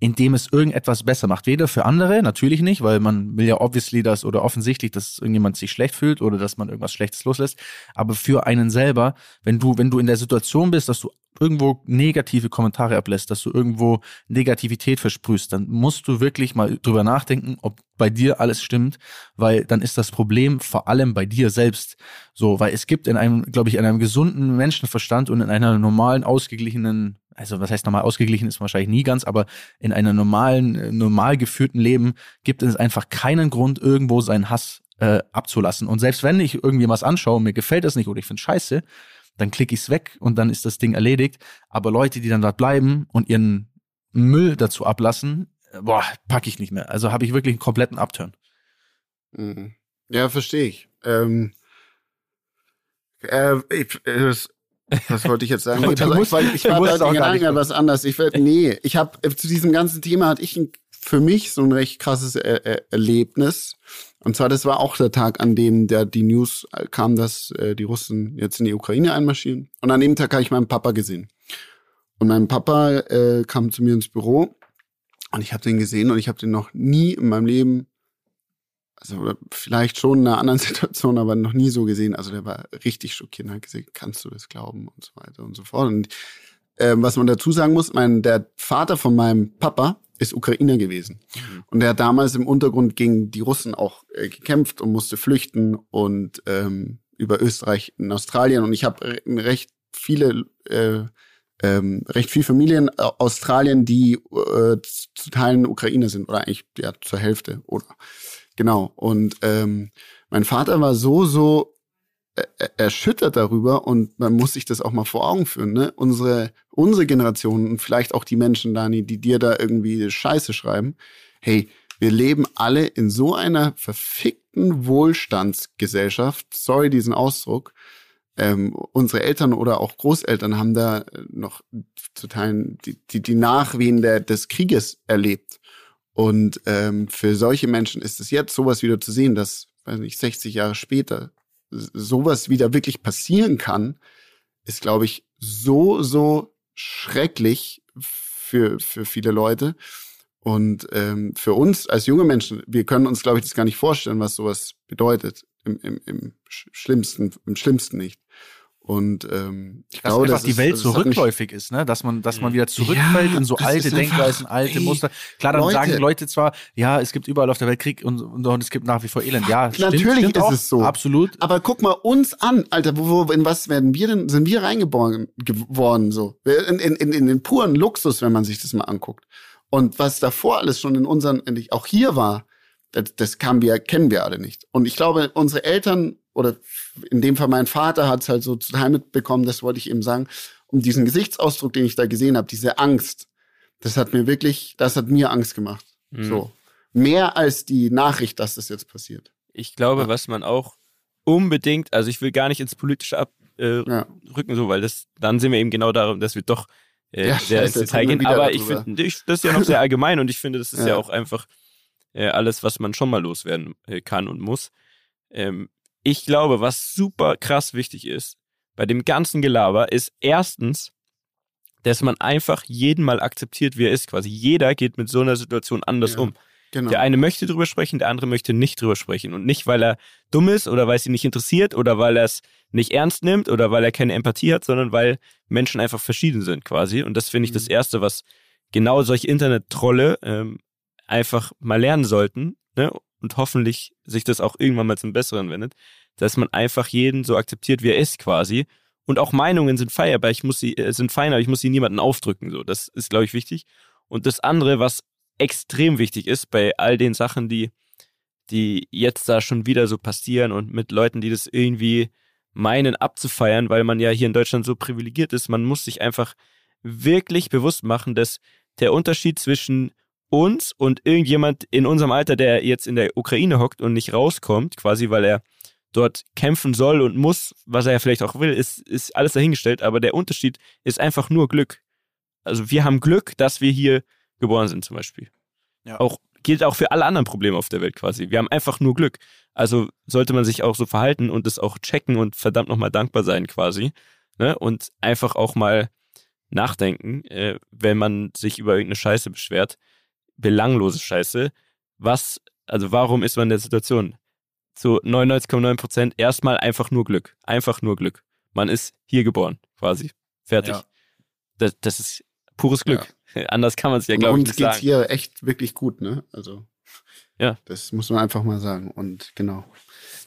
indem es irgendetwas besser macht. Weder für andere, natürlich nicht, weil man will ja obviously das oder offensichtlich, dass irgendjemand sich schlecht fühlt oder dass man irgendwas Schlechtes loslässt. Aber für einen selber, wenn du, wenn du in der Situation bist, dass du irgendwo negative Kommentare ablässt, dass du irgendwo Negativität versprühst, dann musst du wirklich mal drüber nachdenken, ob bei dir alles stimmt, weil dann ist das Problem vor allem bei dir selbst. So, weil es gibt in einem, glaube ich, in einem gesunden Menschenverstand und in einer normalen, ausgeglichenen also was heißt normal ausgeglichen ist wahrscheinlich nie ganz, aber in einem normalen, normal geführten Leben gibt es einfach keinen Grund, irgendwo seinen Hass äh, abzulassen. Und selbst wenn ich irgendwie was anschaue mir gefällt das nicht oder ich finde scheiße, dann klicke ich es weg und dann ist das Ding erledigt. Aber Leute, die dann dort bleiben und ihren Müll dazu ablassen, äh, boah, packe ich nicht mehr. Also habe ich wirklich einen kompletten Upturn. Mhm. Ja, verstehe ich. Ähm, äh, ich, es, was wollte ich jetzt sagen? Gut, also, ich, ich, ich war bei den Gedanken was anders. Ich nee, ich habe äh, zu diesem ganzen Thema hatte ich ein, für mich so ein recht krasses er er Erlebnis. Und zwar, das war auch der Tag, an dem der die News kam, dass äh, die Russen jetzt in die Ukraine einmarschieren. Und an dem Tag habe ich meinen Papa gesehen. Und mein Papa äh, kam zu mir ins Büro und ich habe den gesehen und ich habe den noch nie in meinem Leben also vielleicht schon in einer anderen Situation, aber noch nie so gesehen. Also der war richtig schockiert, hat gesagt, kannst du das glauben und so weiter und so fort. Und äh, was man dazu sagen muss, mein, der Vater von meinem Papa ist Ukrainer gewesen. Mhm. Und der hat damals im Untergrund gegen die Russen auch äh, gekämpft und musste flüchten und ähm, über Österreich in Australien. Und ich habe recht viele äh, ähm, recht viel Familien äh, Australien, die äh, zu Teilen Ukrainer sind oder eigentlich ja zur Hälfte oder Genau. Und ähm, mein Vater war so, so erschüttert darüber und man muss sich das auch mal vor Augen führen. Ne? Unsere, unsere Generation und vielleicht auch die Menschen, Dani, die dir da irgendwie Scheiße schreiben. Hey, wir leben alle in so einer verfickten Wohlstandsgesellschaft. Sorry diesen Ausdruck. Ähm, unsere Eltern oder auch Großeltern haben da noch zu teilen die, die, die Nachwehen der, des Krieges erlebt. Und ähm, für solche Menschen ist es jetzt sowas wieder zu sehen, dass, weiß nicht, 60 Jahre später sowas wieder wirklich passieren kann, ist, glaube ich, so, so schrecklich für, für viele Leute. Und ähm, für uns als junge Menschen, wir können uns, glaube ich, das gar nicht vorstellen, was sowas bedeutet. Im, im, im schlimmsten, im schlimmsten nicht. Und ähm, ich dass glaube, dass die Welt so rückläufig ist, ne? Dass man, dass man wieder zurückfällt ja, in so alte Denkweisen, alte ey, Muster. Klar, dann Leute. sagen Leute zwar, ja, es gibt überall auf der Welt Krieg und, und, und es gibt nach wie vor Elend. Ja, natürlich stimmt, stimmt ist auch. es so. Absolut. Aber guck mal uns an, Alter, wo, wo, in was werden wir denn, sind wir reingeboren geworden so? In, in, in, in den puren Luxus, wenn man sich das mal anguckt. Und was davor alles schon in unseren, auch hier war, das, das kam wir, kennen wir alle nicht. Und ich glaube, unsere Eltern oder in dem Fall mein Vater hat es halt so total mitbekommen, das wollte ich eben sagen. Und diesen Gesichtsausdruck, den ich da gesehen habe, diese Angst, das hat mir wirklich, das hat mir Angst gemacht. Mhm. So. Mehr als die Nachricht, dass das jetzt passiert. Ich glaube, Ja. was man auch unbedingt, also ich will gar nicht ins Politische abrücken, äh, Ja. so, weil das, dann sind wir eben genau darum, dass wir doch äh, Ja, sehr ins Detail gehen. Aber ich finde, das ist ja noch sehr allgemein und ich finde, das ist ja, Ja. auch einfach äh, alles, was man schon mal loswerden äh, kann und muss. Ähm, ich glaube, was super krass wichtig ist bei dem ganzen Gelaber, ist erstens, dass man einfach jeden mal akzeptiert, wie er ist. Quasi jeder geht mit so einer Situation anders Ja. um. Genau. Der eine möchte drüber sprechen, der andere möchte nicht drüber sprechen. Und nicht, weil er dumm ist oder weil es ihn nicht interessiert oder weil er es nicht ernst nimmt oder weil er keine Empathie hat, sondern weil Menschen einfach verschieden sind quasi. Und das finde ich das Mhm. Erste, was genau solche Internet-Trolle ähm, einfach mal lernen sollten ne? Und hoffentlich sich das auch irgendwann mal zum Besseren wendet, dass man einfach jeden so akzeptiert, wie er ist quasi. Und auch Meinungen sind fein, aber ich muss sie, äh, sind fein, aber ich muss sie niemanden aufdrücken. So, das ist, glaube ich, wichtig. Und das andere, was extrem wichtig ist bei all den Sachen, die, die jetzt da schon wieder so passieren und mit Leuten, die das irgendwie meinen abzufeiern, weil man ja hier in Deutschland so privilegiert ist. Man muss sich einfach wirklich bewusst machen, dass der Unterschied zwischen uns und irgendjemand in unserem Alter, der jetzt in der Ukraine hockt und nicht rauskommt, quasi weil er dort kämpfen soll und muss, was er ja vielleicht auch will, ist, ist alles dahingestellt, aber der Unterschied ist einfach nur Glück. Also wir haben Glück, dass wir hier geboren sind zum Beispiel. Ja. Auch gilt auch für alle anderen Probleme auf der Welt quasi. Wir haben einfach nur Glück. Also sollte man sich auch so verhalten und es auch checken und verdammt nochmal dankbar sein quasi. Ne? Und einfach auch mal nachdenken, äh, wenn man sich über irgendeine Scheiße beschwert, belanglose Scheiße. Was, also warum ist man in der Situation? Zu 99,9 Prozent erstmal einfach nur Glück. Einfach nur Glück. Man ist hier geboren, quasi. Fertig. Ja. Das, das ist pures Glück. Anders kann man es ja, glaube ich, uns nicht geht's sagen. hier echt wirklich gut, ne? Also. Ja. Das muss man einfach mal sagen. Und genau.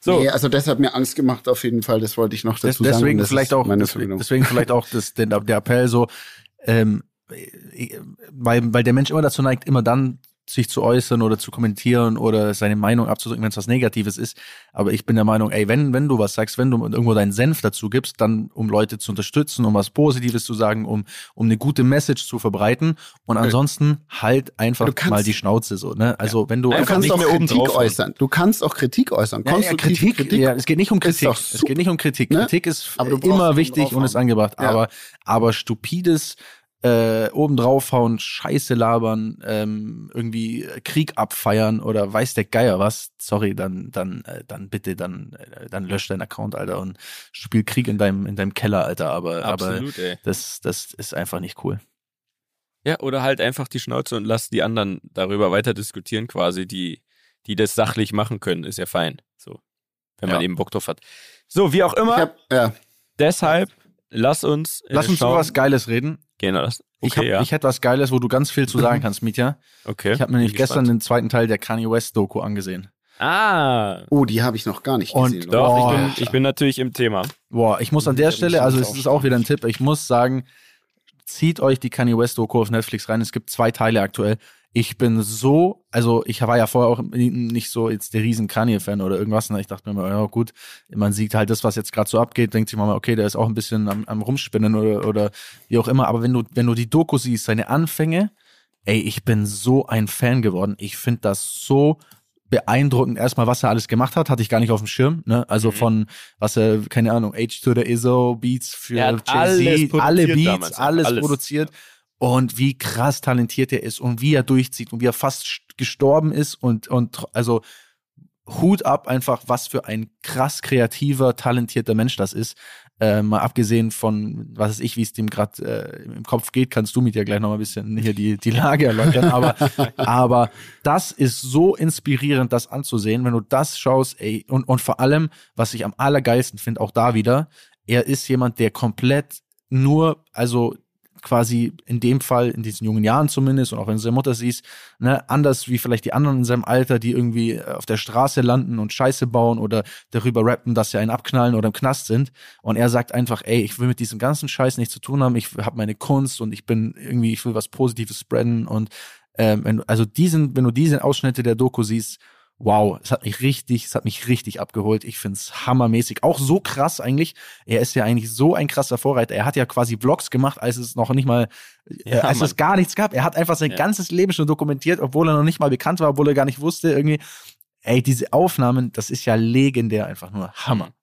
So. Nee, also das hat mir Angst gemacht, auf jeden Fall. Das wollte ich noch dazu sagen. deswegen Das vielleicht auch, meine deswegen, deswegen vielleicht auch das, den, der Appell so, ähm, äh, weil, weil der Mensch immer dazu neigt, immer dann sich zu äußern oder zu kommentieren oder seine Meinung abzudrücken, wenn es was Negatives ist. Aber ich bin der Meinung, ey, wenn, wenn du was sagst, wenn du irgendwo deinen Senf dazu gibst, dann um Leute zu unterstützen, um was Positives zu sagen, um, um eine gute Message zu verbreiten. Und ansonsten halt einfach kannst- mal die Schnauze so, ne? Also wenn du Du Einfach kannst nicht auch Kritik äußern. Du kannst auch Kritik äußern. Ja, ja, Konstruktive Kritik, ja, es geht nicht um Kritik. Es geht nicht um Kritik. ne? Kritik ist immer wichtig und ist angebracht. Ja. Aber, aber stupides äh, oben draufhauen, Scheiße labern, ähm, irgendwie Krieg abfeiern oder weiß der Geier was, sorry, dann, dann, äh, dann bitte, dann, äh, dann lösch deinen Account, Alter, und spiel Krieg in deinem, in deinem Keller, Alter. Aber, aber Absolut, ey. das, das ist einfach nicht cool. Ja, oder halt einfach die Schnauze und lass die anderen darüber weiter diskutieren, quasi, die, die das sachlich machen können, ist ja fein. So. Wenn man Ja. eben Bock drauf hat. So, wie auch immer, Ich hab, ja. deshalb lass uns. äh, Lass uns schauen. über was Geiles reden. Genau, das. Okay, ich hab, ja. ich hätte was Geiles, wo du ganz viel zu sagen kannst, Mietja. okay. Ich habe mir nämlich gestern gespannt. den zweiten Teil der Kanye West Doku angesehen. Ah, Oh, die habe ich noch gar nicht Und gesehen. doch, Oh, ich, bin, ich bin natürlich im Thema. Boah, ich muss an der Stelle, also ist es auch ist auch wieder ein Tipp, ich muss sagen, zieht euch die Kanye West Doku auf Netflix rein. Es gibt zwei Teile aktuell. Ich bin so, also ich war ja vorher auch nicht so jetzt der riesen Kanye-Fan oder irgendwas. Und ich dachte mir mal, ja gut, man sieht halt das, was jetzt gerade so abgeht, denkt sich mal, okay, der ist auch ein bisschen am, am Rumspinnen oder, oder wie auch immer. Aber wenn du, wenn du die Doku siehst, seine Anfänge, ey, ich bin so ein Fan geworden. Ich finde das so beeindruckend. Erstmal, was er alles gemacht hat, hatte ich gar nicht auf dem Schirm. Ne? Also Mhm. von, was er, keine Ahnung, H to the Izzo, Beats für Jay-Z, alle Beats, damals, alles, alles. produziert. Und wie krass talentiert er ist und wie er durchzieht und wie er fast st- gestorben ist und, und also Hut ab einfach, was für ein krass kreativer, talentierter Mensch das ist. Äh, mal abgesehen von, was weiß ich, wie es dem gerade äh, im Kopf geht, kannst du mit ja gleich noch mal ein bisschen hier die, die Lage erläutern. Aber, aber das ist so inspirierend, das anzusehen, wenn du das schaust, ey, und, und vor allem, was ich am allergeilsten finde, auch da wieder, er ist jemand, der komplett nur, also quasi in dem Fall, in diesen jungen Jahren zumindest, und auch wenn du seine Mutter siehst, ne, anders wie vielleicht die anderen in seinem Alter, die irgendwie äh, auf der Straße landen und Scheiße bauen oder darüber rappen, dass sie einen abknallen oder im Knast sind. Und er sagt einfach, ey, ich will mit diesem ganzen Scheiß nichts zu tun haben, ich habe meine Kunst und ich bin irgendwie, ich will was Positives spreaden und ähm, also diesen, wenn du diese Ausschnitte der Doku siehst, wow, es hat mich richtig, es hat mich richtig abgeholt. Ich find's hammermäßig. Auch so krass eigentlich. Er ist ja eigentlich so ein krasser Vorreiter. Er hat ja quasi Vlogs gemacht, als es noch nicht mal, äh, Ja, als Mann. es gar nichts gab. Er hat einfach sein Ja. ganzes Leben schon dokumentiert, obwohl er noch nicht mal bekannt war, obwohl er gar nicht wusste irgendwie. Ey, diese Aufnahmen, das ist ja legendär einfach nur Hammer.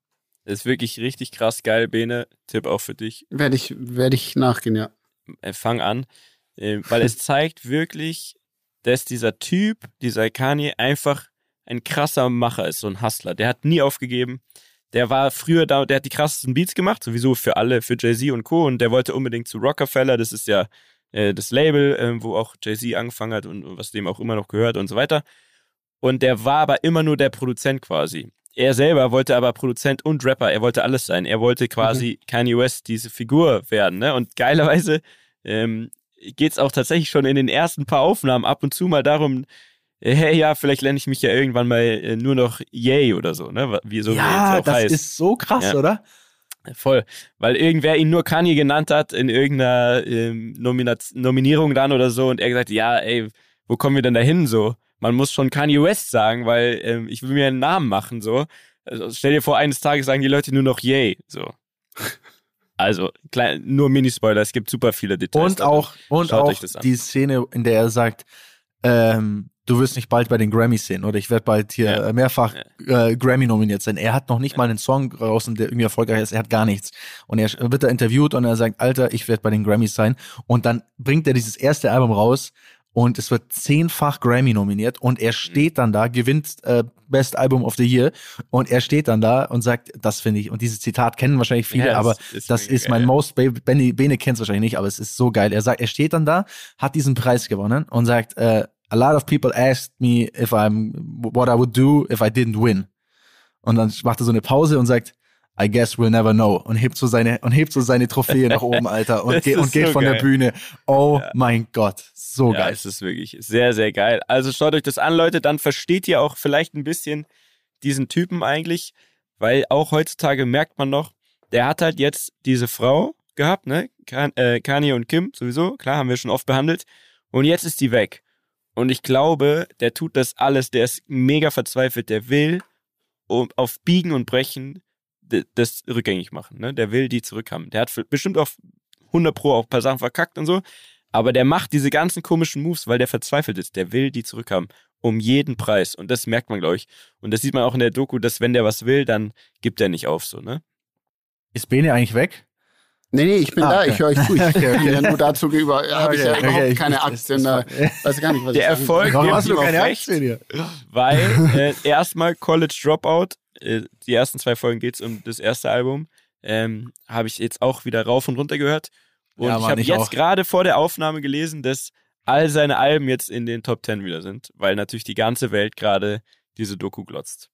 Das ist wirklich richtig krass geil, Bene. Tipp auch für dich. Werde ich, werde ich nachgehen, ja. Äh, fang an. Äh, weil es zeigt wirklich, dass dieser Typ, dieser Kanye, einfach ein krasser Macher ist, so ein Hustler. Der hat nie aufgegeben. Der war früher da, der hat die krassesten Beats gemacht, sowieso für alle, für Jay-Z und Co. Und der wollte unbedingt zu Rockefeller, das ist ja äh, das Label, äh, wo auch Jay-Z angefangen hat und, und was dem auch immer noch gehört und so weiter. Und der war aber immer nur der Produzent quasi. Er selber wollte aber Produzent und Rapper, er wollte alles sein. Er wollte quasi Kanye West diese Figur werden. Ne? Und geilerweise ähm, geht es auch tatsächlich schon in den ersten paar Aufnahmen ab und zu mal darum, hey, ja, vielleicht lerne ich mich ja irgendwann mal äh, nur noch Yay oder so, ne? Wie so wie ja, jetzt auch das heißt. ist so krass, Ja. oder? Voll. Weil irgendwer ihn nur Kanye genannt hat in irgendeiner ähm, Nominierung dann oder so und er gesagt, ja, ey, wo kommen wir denn da hin so? Man muss schon Kanye West sagen, weil ähm, ich will mir einen Namen machen so. Also stell dir vor, eines Tages sagen die Leute nur noch Yay so. Also, klein, nur Minispoiler, es gibt super viele Details. Und auch, und Schaut auch die Szene, in der er sagt, ähm, du wirst nicht bald bei den Grammys sehen oder ich werde bald hier Ja. äh, mehrfach äh, Grammy nominiert sein. Er hat noch nicht mal einen Song draußen, der irgendwie erfolgreich ist. Er hat gar nichts. Und er wird da interviewt und er sagt, Alter, ich werde bei den Grammys sein. Und dann bringt er dieses erste Album raus und es wird zehnfach Grammy nominiert und er steht dann da, gewinnt äh, Best Album of the Year und er steht dann da und sagt, das finde ich, und dieses Zitat kennen wahrscheinlich viele, Ja, das aber ist das ist mein geil. most, Be- Benny, Bene kennt es wahrscheinlich nicht, aber es ist so geil. Er sagt, er steht dann da, hat diesen Preis gewonnen und sagt, äh, a lot of people asked me if I'm, what I would do if I didn't win. Und dann macht er so eine Pause und sagt, I guess we'll never know. Und hebt so seine, und hebt so seine Trophäe nach oben, Alter, und, Das geht und ist geht so von der geil. Bühne. Oh mein Gott. So ja, geil. es ist wirklich sehr, sehr geil. Also schaut euch das an, Leute, dann versteht ihr auch vielleicht ein bisschen diesen Typen eigentlich, weil auch heutzutage merkt man noch, der hat halt jetzt diese Frau gehabt, ne? Kan äh, Kanye und Kim sowieso, klar, haben wir schon oft behandelt. Und jetzt ist die weg. Und ich glaube, der tut das alles, der ist mega verzweifelt, der will auf Biegen und Brechen das rückgängig machen, ne? Der will die zurückhaben. Der hat bestimmt auch 100 Pro auch ein paar Sachen verkackt und so, aber der macht diese ganzen komischen Moves, weil der verzweifelt ist. Der will die zurückhaben. Um jeden Preis. Und das merkt man, glaube ich. Und das sieht man auch in der Doku, dass wenn der was will, dann gibt er nicht auf, so, ne? Ist Bene eigentlich weg? Nee, nee, ich bin Ah, da, okay. ich höre euch zu. Ich Okay, okay. ja, nur dazu gegenüber habe ich ja überhaupt okay, keine Aktien da. ich- Weiß gar nicht, was Der ich. Erfolg Warum hast du keine Aktien hier? weil äh, erstmal College Dropout, äh, die ersten zwei Folgen geht es um das erste Album, ähm, habe ich jetzt auch wieder rauf und runter gehört. Und Ja, ich habe jetzt gerade vor der Aufnahme gelesen, dass all seine Alben jetzt in den Top Ten wieder sind, weil natürlich die ganze Welt gerade diese Doku glotzt.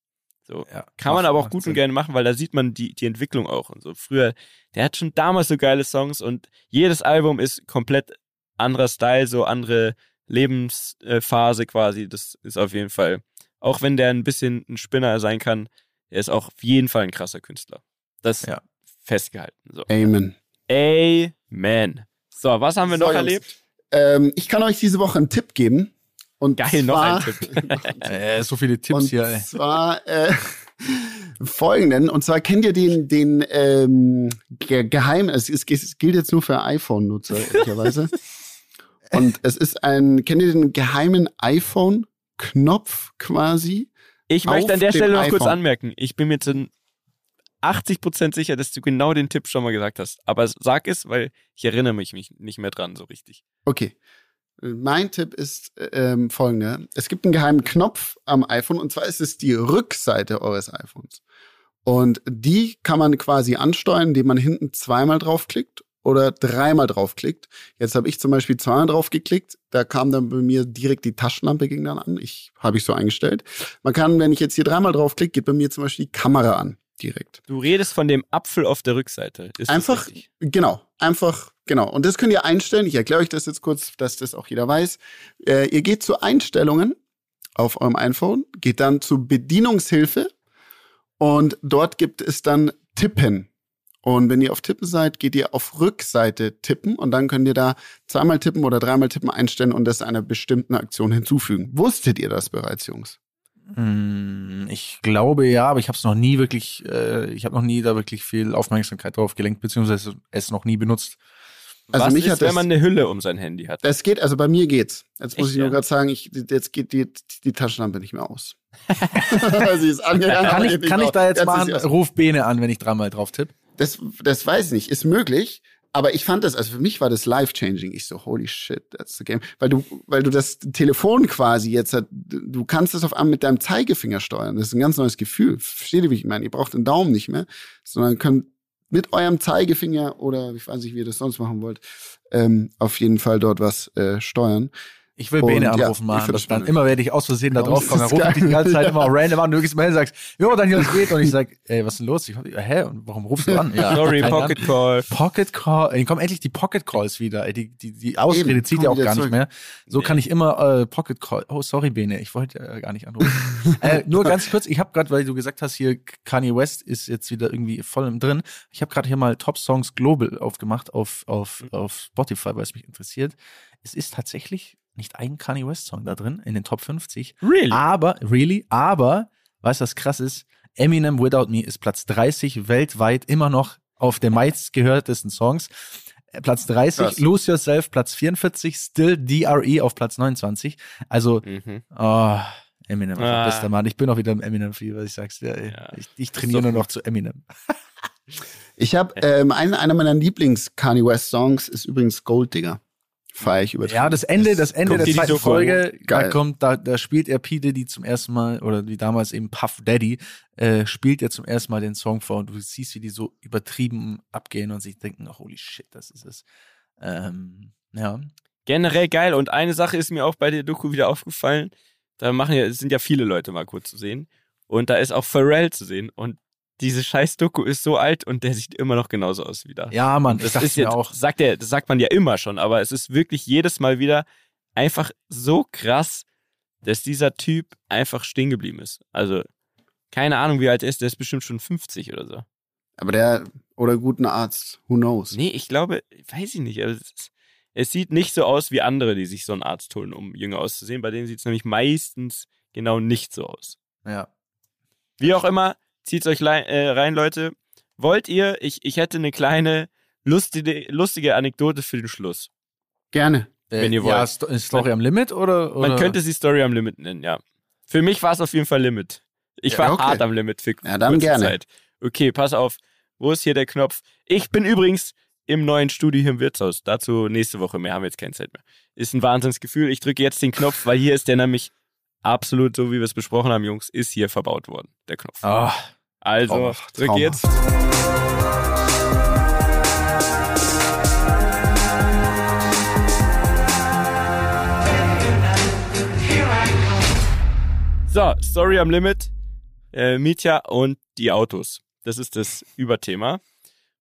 So. Ja, Kann man aber auch gut Sinn. und gerne machen, weil da sieht man die, die Entwicklung auch und so. Früher, der hat schon damals so geile Songs und jedes Album ist komplett anderer Style, so andere Lebensphase quasi. Das ist auf jeden Fall, auch wenn der ein bisschen ein Spinner sein kann, er ist auch auf jeden Fall ein krasser Künstler. Das Ja. festgehalten. So. Amen. Amen. So, was haben wir So, noch Jungs. erlebt? Ähm, ich kann euch diese Woche einen Tipp geben. Und Geil, noch zwar, ein Tipp. Äh, so viele Tipps und hier, ey. zwar äh, folgenden. Und zwar kennt ihr den, den ähm, ge geheim, es, ist, es gilt jetzt nur für iPhone-Nutzer, ehrlicherweise. und es ist ein, kennt ihr den geheimen iPhone-Knopf quasi? Ich möchte an der Stelle noch kurz iPhone. anmerken, ich bin mir zu 80% sicher, dass du genau den Tipp schon mal gesagt hast. Aber sag es, weil ich erinnere mich nicht mehr dran so richtig. Okay. Mein Tipp ist ähm, folgender. Es gibt einen geheimen Knopf am iPhone und zwar ist es die Rückseite eures iPhones. Und die kann man quasi ansteuern, indem man hinten zweimal draufklickt oder dreimal draufklickt. Jetzt habe ich zum Beispiel zweimal draufgeklickt. Da kam dann bei mir direkt die Taschenlampe ging dann an. Ich habe ich so eingestellt. Man kann, wenn ich jetzt hier dreimal draufklicke, geht bei mir zum Beispiel die Kamera an direkt. Du redest von dem Apfel auf der Rückseite. Ist Einfach, genau, einfach, genau. Und das könnt ihr einstellen. Ich erkläre euch das jetzt kurz, dass das auch jeder weiß. Äh, ihr geht zu Einstellungen auf eurem iPhone, geht dann zu Bedienungshilfe und dort gibt es dann Tippen. Und wenn ihr auf Tippen seid, geht ihr auf Rückseite tippen und dann könnt ihr da zweimal tippen oder dreimal tippen einstellen und das einer bestimmten Aktion hinzufügen. Wusstet ihr das bereits, Jungs? Mm, Ich glaube ja, aber ich habe es noch nie wirklich, äh, ich habe noch nie da wirklich viel Aufmerksamkeit drauf gelenkt, beziehungsweise es noch nie benutzt. Also Was mich ist, hat wenn das- man eine Hülle um sein Handy hat? Das geht, also bei mir geht's. Jetzt muss Echt, ich nur ja? gerade sagen, ich, jetzt geht die, die Taschenlampe nicht mehr aus. Sie ist angegangen. Kann ich, kann ich da jetzt ist machen, ruf Bene an, wenn ich dreimal drauf tippe? Das, das weiß ich nicht. Ist möglich. Aber ich fand das, also für mich war das life-changing. Ich so, holy shit, that's the game. Weil du, weil du das Telefon quasi jetzt, du kannst das auf einmal mit deinem Zeigefinger steuern. Das ist ein ganz neues Gefühl. Versteht ihr, wie ich meine? Ihr braucht den Daumen nicht mehr, sondern könnt mit eurem Zeigefinger oder ich weiß nicht, wie ihr das sonst machen wollt, ähm, auf jeden Fall dort was äh, steuern. Ich will Bene ja, anrufen, ich machen. dann immer werde ich aus Versehen da drauf kommen. Dann rufe ich die ganze Zeit immer random an. Du gehst mal hin und sagst, jo, Daniel, was geht? Und ich sag, ey, was ist denn los? Ich, hä? Und warum rufst du an? Ja, Sorry, Pocket Call. Pocket Call, ey, kommen endlich die Pocket Calls wieder. Ey, die, die, die Ausrede Eben, zieht ja auch gar zurück. nicht mehr. So Nee. kann ich immer äh, Pocket Call. Oh, sorry, Bene, ich wollte äh, gar nicht anrufen. äh, nur ganz kurz, ich habe gerade, weil du gesagt hast, hier Kanye West ist jetzt wieder irgendwie voll im drin. Ich habe gerade hier mal Top Songs Global aufgemacht auf, auf, auf Spotify, weil es mich interessiert. Es ist tatsächlich nicht ein Kanye West Song da drin in den Top 50. Really? Aber, really, aber, weißt du, was krass ist? Eminem Without Me ist Platz 30 weltweit immer noch auf der meistgehörtesten Songs. Äh, Platz 30, Krass. Lose Yourself, Platz 44, Still DRE auf Platz 29. Also, Mhm. oh, Eminem, Ah. ah. bester Mann. Ich bin auch wieder im Eminem-Fieber, ich sag's dir. Ja. Ich, ich trainiere nur noch zu Eminem. Ich habe ähm, einen, einer meiner Lieblings-Kanye West-Songs ist übrigens Gold Digger. Feier ich über. Ja, das Ende, das Ende der zweiten Doku Folge, da Geil. kommt, da, da spielt er P. Diddy zum ersten Mal, oder wie damals eben Puff Daddy, äh, spielt er zum ersten Mal den Song vor und du siehst, wie die so übertrieben abgehen und sich denken, oh, holy shit, das ist es. Ähm, ja. Generell geil. Und eine Sache ist mir auch bei der Doku wieder aufgefallen. Da machen ja, es sind ja viele Leute mal kurz zu sehen. Und da ist auch Pharrell zu sehen. Und diese scheiß Doku ist so alt und der sieht immer noch genauso aus wie da. Ja, Mann, Das ist jetzt, auch. sagt er, das sagt man ja immer schon, aber es ist wirklich jedes Mal wieder einfach so krass, dass dieser Typ einfach stehen geblieben ist. Also, keine Ahnung, wie alt er ist, der ist bestimmt schon 50 oder so. Aber der, oder guten Arzt, who knows? Nee, ich glaube, weiß ich nicht, es, ist- es sieht nicht so aus wie andere, die sich so einen Arzt holen, um jünger auszusehen. Bei denen sieht es nämlich meistens genau nicht so aus. Ja. Wie auch immer, zieht's euch äh, rein, Leute. Wollt ihr, ich, ich hätte eine kleine lustige, lustige Anekdote für den Schluss. Gerne. Wenn ihr Ja, wollt. Sto- ist Story am Limit oder? oder? Man könnte sie Story am Limit nennen, ja. Für mich war es auf jeden Fall Limit. Ich Ja, war okay. hart am Limit für Ja, dann kurze gerne. Zeit. Okay, pass auf. Wo ist hier der Knopf? Ich bin übrigens im neuen Studio hier im Wirtshaus. Dazu nächste Woche mehr, haben wir jetzt keine Zeit mehr. Ist ein Wahnsinnsgefühl. Ich drücke jetzt den Knopf, weil hier ist der nämlich absolut, so wie wir es besprochen haben, Jungs, ist hier verbaut worden, der Knopf. Ah, Also, traumhaft, drück jetzt. So, Story am Limit. Äh, Mietja und die Autos. Das ist das Überthema.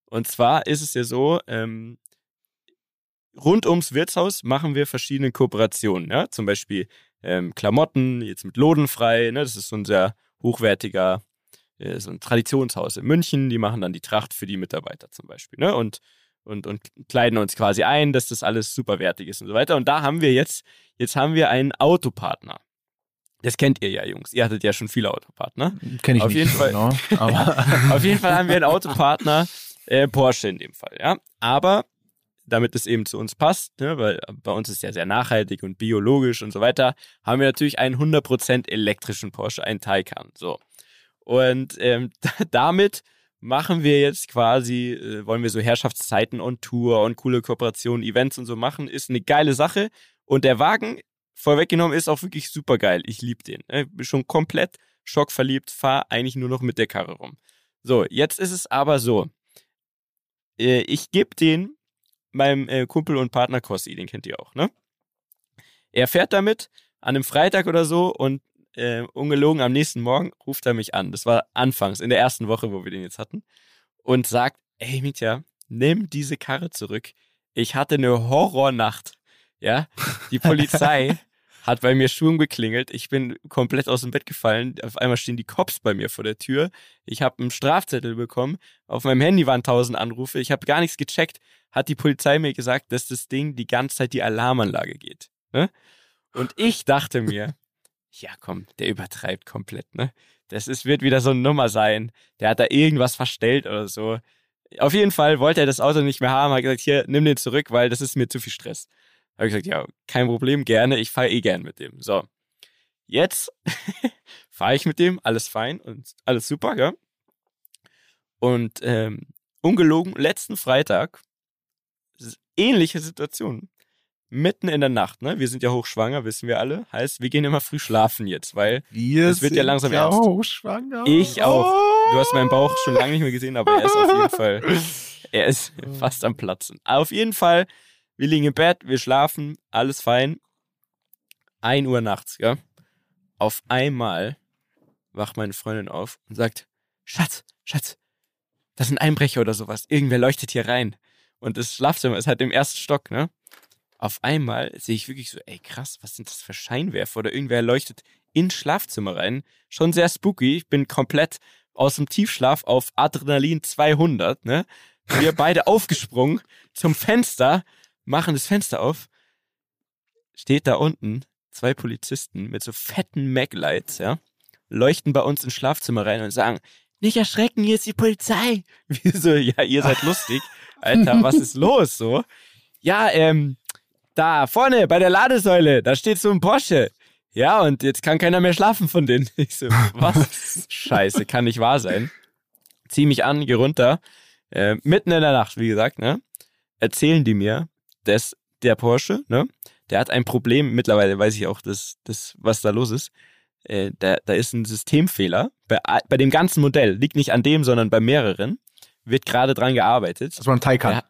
Und zwar ist es ja so, ähm, rund ums Wirtshaus machen wir verschiedene Kooperationen. Ja? Zum Beispiel ähm, Klamotten, jetzt mit Lodenfrei. Ne? Das ist so ein sehr hochwertiger, so ein Traditionshaus in München. Die machen dann die Tracht für die Mitarbeiter zum Beispiel. Ne? Und, und, und kleiden uns quasi ein, dass das alles super wertig ist und so weiter. Und da haben wir jetzt, jetzt haben wir einen Autopartner. Das kennt ihr ja, Jungs. Ihr hattet ja schon viele Autopartner. kenne ich Auf nicht jeden so Fall. genau. Auf jeden Fall haben wir einen Autopartner, äh, Porsche in dem Fall, ja. Aber damit es eben zu uns passt, ne, weil bei uns ist ja sehr nachhaltig und biologisch und so weiter, haben wir natürlich einen 100% elektrischen Porsche, einen Taycan, so. Und ähm, damit machen wir jetzt quasi, äh, wollen wir so Herrschaftszeiten und Tour und coole Kooperationen, Events und so machen, ist eine geile Sache. Und der Wagen, vorweggenommen, ist auch wirklich super geil. Ich liebe den. Ich bin schon komplett schockverliebt, fahre eigentlich nur noch mit der Karre rum. So, jetzt ist es aber so. Äh, ich gebe den meinem äh, Kumpel und Partner Kossi, den kennt ihr auch, ne? Er fährt damit an einem Freitag oder so und äh, ungelogen am nächsten Morgen ruft er mich an. Das war anfangs, in der ersten Woche, wo wir den jetzt hatten. Und sagt, ey Mitya, nimm diese Karre zurück. Ich hatte eine Horrornacht. Ja, die Polizei hat bei mir Sturm geklingelt. Ich bin komplett aus dem Bett gefallen. Auf einmal stehen die Cops bei mir vor der Tür. Ich habe einen Strafzettel bekommen. Auf meinem Handy waren tausend Anrufe. Ich habe gar nichts gecheckt. Hat die Polizei mir gesagt, dass das Ding die ganze Zeit die Alarmanlage geht. Ne? Und ich dachte mir, ja komm, der übertreibt komplett, ne? Das ist, wird wieder so eine Nummer sein. Der hat da irgendwas verstellt oder so. Auf jeden Fall wollte er das Auto nicht mehr haben, hat gesagt, hier, nimm den zurück, weil das ist mir zu viel Stress. Habe ich gesagt, ja, kein Problem, gerne, ich fahre eh gern mit dem. So. Jetzt fahre ich mit dem, alles fein und alles super, ja. Und ähm, ungelogen, letzten Freitag, ähnliche Situation. Mitten in der Nacht, ne? Wir sind ja hochschwanger, wissen wir alle. Heißt, wir gehen immer früh schlafen jetzt, weil Wir Es wird ja langsam ja ernst. hochschwanger. Ich auch. Du hast meinen Bauch schon lange nicht mehr gesehen, aber er ist auf jeden Fall, er ist fast am Platzen. Auf jeden Fall, wir liegen im Bett, wir schlafen, alles fein. 1 Uhr nachts, ja. Auf einmal wacht meine Freundin auf und sagt, Schatz, Schatz, das sind Einbrecher oder sowas. Irgendwer leuchtet hier rein. Und das Schlafzimmer ist halt im ersten Stock, ne? Auf einmal sehe ich wirklich so, ey krass, was sind das für Scheinwerfer? Oder irgendwer leuchtet ins Schlafzimmer rein. Schon sehr spooky. Ich bin komplett aus dem Tiefschlaf auf Adrenalin 200, ne? Wir beide aufgesprungen zum Fenster, machen das Fenster auf. Steht da unten zwei Polizisten mit so fetten Maglights, ja? Leuchten bei uns ins Schlafzimmer rein und sagen, nicht erschrecken, hier ist die Polizei. Wir so, ja, ihr seid lustig. Alter, was ist los, so? Ja, ähm, da vorne bei der Ladesäule, da steht so ein Porsche. Ja, und jetzt kann keiner mehr schlafen von denen. Ich so, was? Scheiße, kann nicht wahr sein. Zieh mich an, geh runter. Äh, mitten in der Nacht, wie gesagt, ne? Erzählen die mir, dass der Porsche, ne? Der hat ein Problem, mittlerweile weiß ich auch, das, das, was da los ist. Äh, da, da ist ein Systemfehler. Bei, bei dem ganzen Modell, liegt nicht an dem, sondern bei mehreren, wird gerade dran gearbeitet. Dass man Taycan. Ja,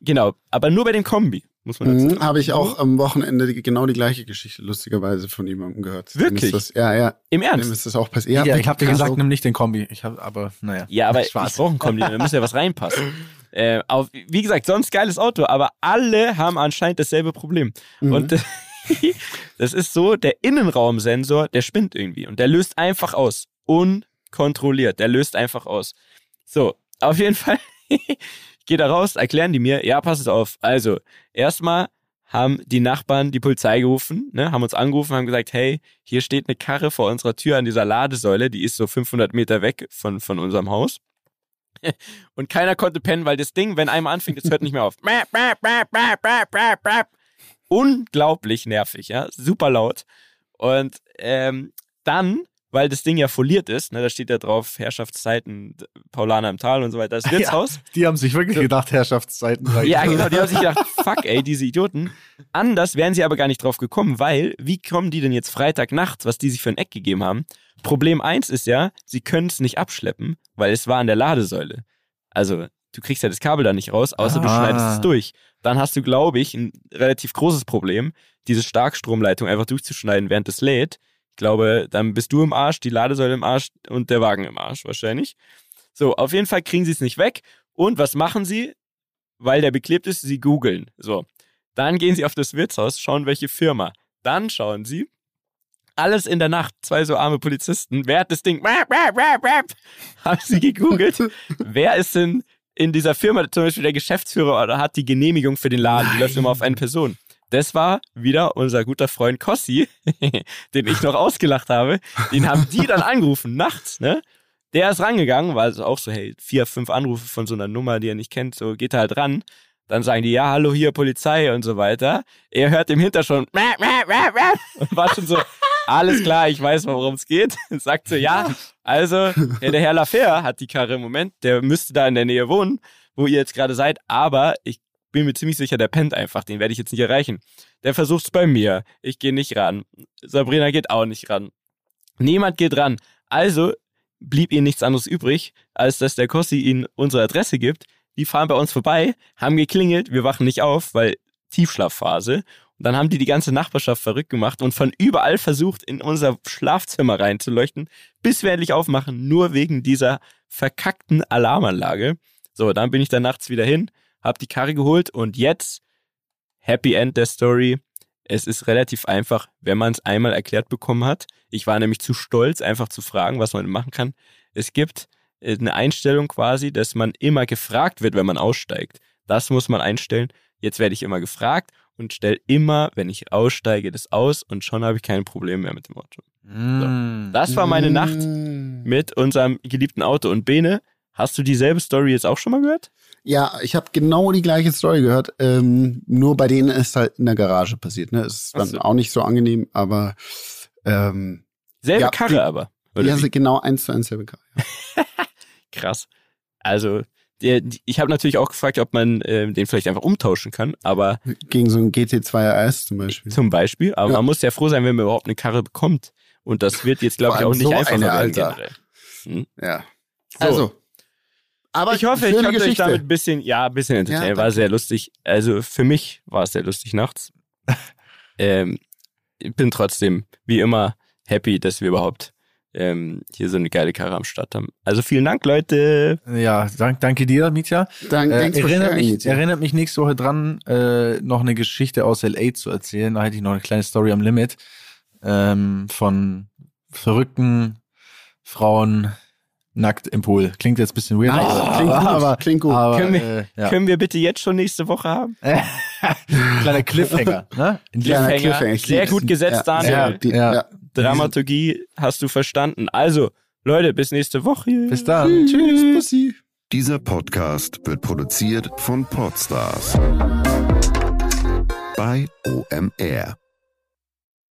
genau, aber nur bei dem Kombi, muss man dazu Mhm. Habe ich auch am Wochenende die, genau die gleiche Geschichte lustigerweise von jemandem gehört. Dem Wirklich? Das, ja, ja. Im Dem Ernst? ist das auch passiert. Ja, ich habe dir gesagt, nimm nicht den Kombi. Ich habe, aber naja. Ja, aber ich brauche einen Kombi, da muss ja was reinpassen. Äh, auf, wie gesagt, sonst geiles Auto, aber alle haben anscheinend dasselbe Problem. Mhm. Und das ist so, der Innenraumsensor, der spinnt irgendwie und der löst einfach aus. Unkontrolliert, der löst einfach aus. So, auf jeden Fall, gehe da raus, erklären die mir, ja, passt auf. Also, erstmal haben die Nachbarn die Polizei gerufen, ne, haben uns angerufen, haben gesagt, hey, hier steht eine Karre vor unserer Tür an dieser Ladesäule, die ist so 500 Meter weg von, von unserem Haus. Und keiner konnte pennen, weil das Ding, wenn einmal anfängt, das hört nicht mehr auf. Unglaublich nervig, ja, super laut. Und ähm, dann, weil das Ding ja foliert ist, ne, da steht ja drauf Herrschaftszeiten, Paulaner im Tal und so weiter, das Ja. Wirtshaus. Die haben sich wirklich gedacht, Herrschaftszeiten. Ja, genau, die haben sich gedacht, fuck, ey, diese Idioten. Anders wären sie aber gar nicht drauf gekommen, weil, wie kommen die denn jetzt Freitagnachts, was die sich für ein Eck gegeben haben? Problem eins ist ja, sie können es nicht abschleppen, weil es war an der Ladesäule. Also, du kriegst ja das Kabel da nicht raus, außer du Ah. schneidest es durch. Dann hast du, glaube ich, ein relativ großes Problem, diese Starkstromleitung einfach durchzuschneiden, während es lädt. Ich glaube, dann bist du im Arsch, die Ladesäule im Arsch und der Wagen im Arsch wahrscheinlich. So, auf jeden Fall kriegen sie es nicht weg. Und was machen sie? Weil der beklebt ist, sie googeln. So. Dann gehen sie auf das Wirtshaus, schauen, welche Firma. Dann schauen sie, alles in der Nacht, zwei so arme Polizisten, wer hat das Ding, haben sie gegoogelt, wer ist denn in dieser Firma, zum Beispiel der Geschäftsführer oder hat die Genehmigung für den Laden, die läuft immer auf eine Person. Das war wieder unser guter Freund Kossi, den ich noch ausgelacht habe. Den haben die dann angerufen, nachts, ne? Der ist rangegangen, weil es auch so, hey, vier, fünf Anrufe von so einer Nummer, die er nicht kennt, so geht er halt ran. Dann sagen die, ja, hallo, hier Polizei und so weiter. Er hört im Hintergrund und war schon so, alles klar, ich weiß, worum es geht. Und sagt so, ja, also, der Herr Lafer hat die Karre im Moment, der müsste da in der Nähe wohnen, wo ihr jetzt gerade seid, aber ich bin mir ziemlich sicher, der pennt einfach, den werde ich jetzt nicht erreichen. Der versucht's bei mir, ich gehe nicht ran. Sabrina geht auch nicht ran. Niemand geht ran. Also blieb ihnen nichts anderes übrig, als dass der Kossi ihnen unsere Adresse gibt. Die fahren bei uns vorbei, haben geklingelt, wir wachen nicht auf, weil Tiefschlafphase. Und dann haben die die ganze Nachbarschaft verrückt gemacht und von überall versucht, in unser Schlafzimmer reinzuleuchten, bis wir endlich aufmachen, nur wegen dieser verkackten Alarmanlage. So, dann bin ich dann nachts wieder hin, hab die Karre geholt und jetzt Happy End der Story. Es ist relativ einfach, wenn man es einmal erklärt bekommen hat. Ich war nämlich zu stolz, einfach zu fragen, was man machen kann. Es gibt äh, eine Einstellung quasi, dass man immer gefragt wird, wenn man aussteigt. Das muss man einstellen. Jetzt werde ich immer gefragt und stelle immer, wenn ich aussteige, das aus und schon habe ich keine Probleme mehr mit dem Auto. Mm. Das war meine Nacht Mm. mit unserem geliebten Auto. Und Bene, hast du dieselbe Story jetzt auch schon mal gehört? Ja, ich habe genau die gleiche Story gehört. Ähm, nur bei denen ist halt in der Garage passiert. Ne, ist dann so. auch nicht so angenehm, aber ähm, Selbe Ja, Karre die- aber. Oder ja, genau eins zu eins selbe Karre. Krass. Also, ich habe natürlich auch gefragt, ob man ähm, den vielleicht einfach umtauschen kann, aber Gegen so ein GT2 RS zum Beispiel. zum Beispiel. Aber Ja. man muss ja froh sein, wenn man überhaupt eine Karre bekommt. Und das wird jetzt, glaube ich, auch nicht so einfacher eine, werden Alter. generell. Ja. So. Also. Aber Ich hoffe, ich schöne konnte euch Geschichte. damit ein bisschen, ja, ein bisschen entertainen. Ja, war sehr lustig. Also für mich war es sehr lustig nachts. ähm, ich bin trotzdem, wie immer, happy, dass wir überhaupt ähm, hier so eine geile Karre am Start haben. Also vielen Dank, Leute. Ja, dank, danke dir, Mitya. Dank, Äh, erinnert, mich, erinnert mich nächste Woche dran, äh, noch eine Geschichte aus LA zu erzählen. Da hätte ich noch eine kleine Story am Limit ähm, von verrückten Frauen nackt im Pool. Klingt jetzt ein bisschen weird, Nice. aber, Klingt gut. aber, Klingt gut. aber Können wir- äh, ja. Können wir bitte jetzt schon nächste Woche haben? kleiner Cliffhanger. Ne? Cliffhanger. Cliffhanger. Sehr gut gesetzt, Ja, Daniel. Ja, die, Ja. Dramaturgie hast du verstanden. Also, Leute, bis nächste Woche. Bis dann. Tschüss. Pussy. Dieser Podcast wird produziert von Podstars bei OMR.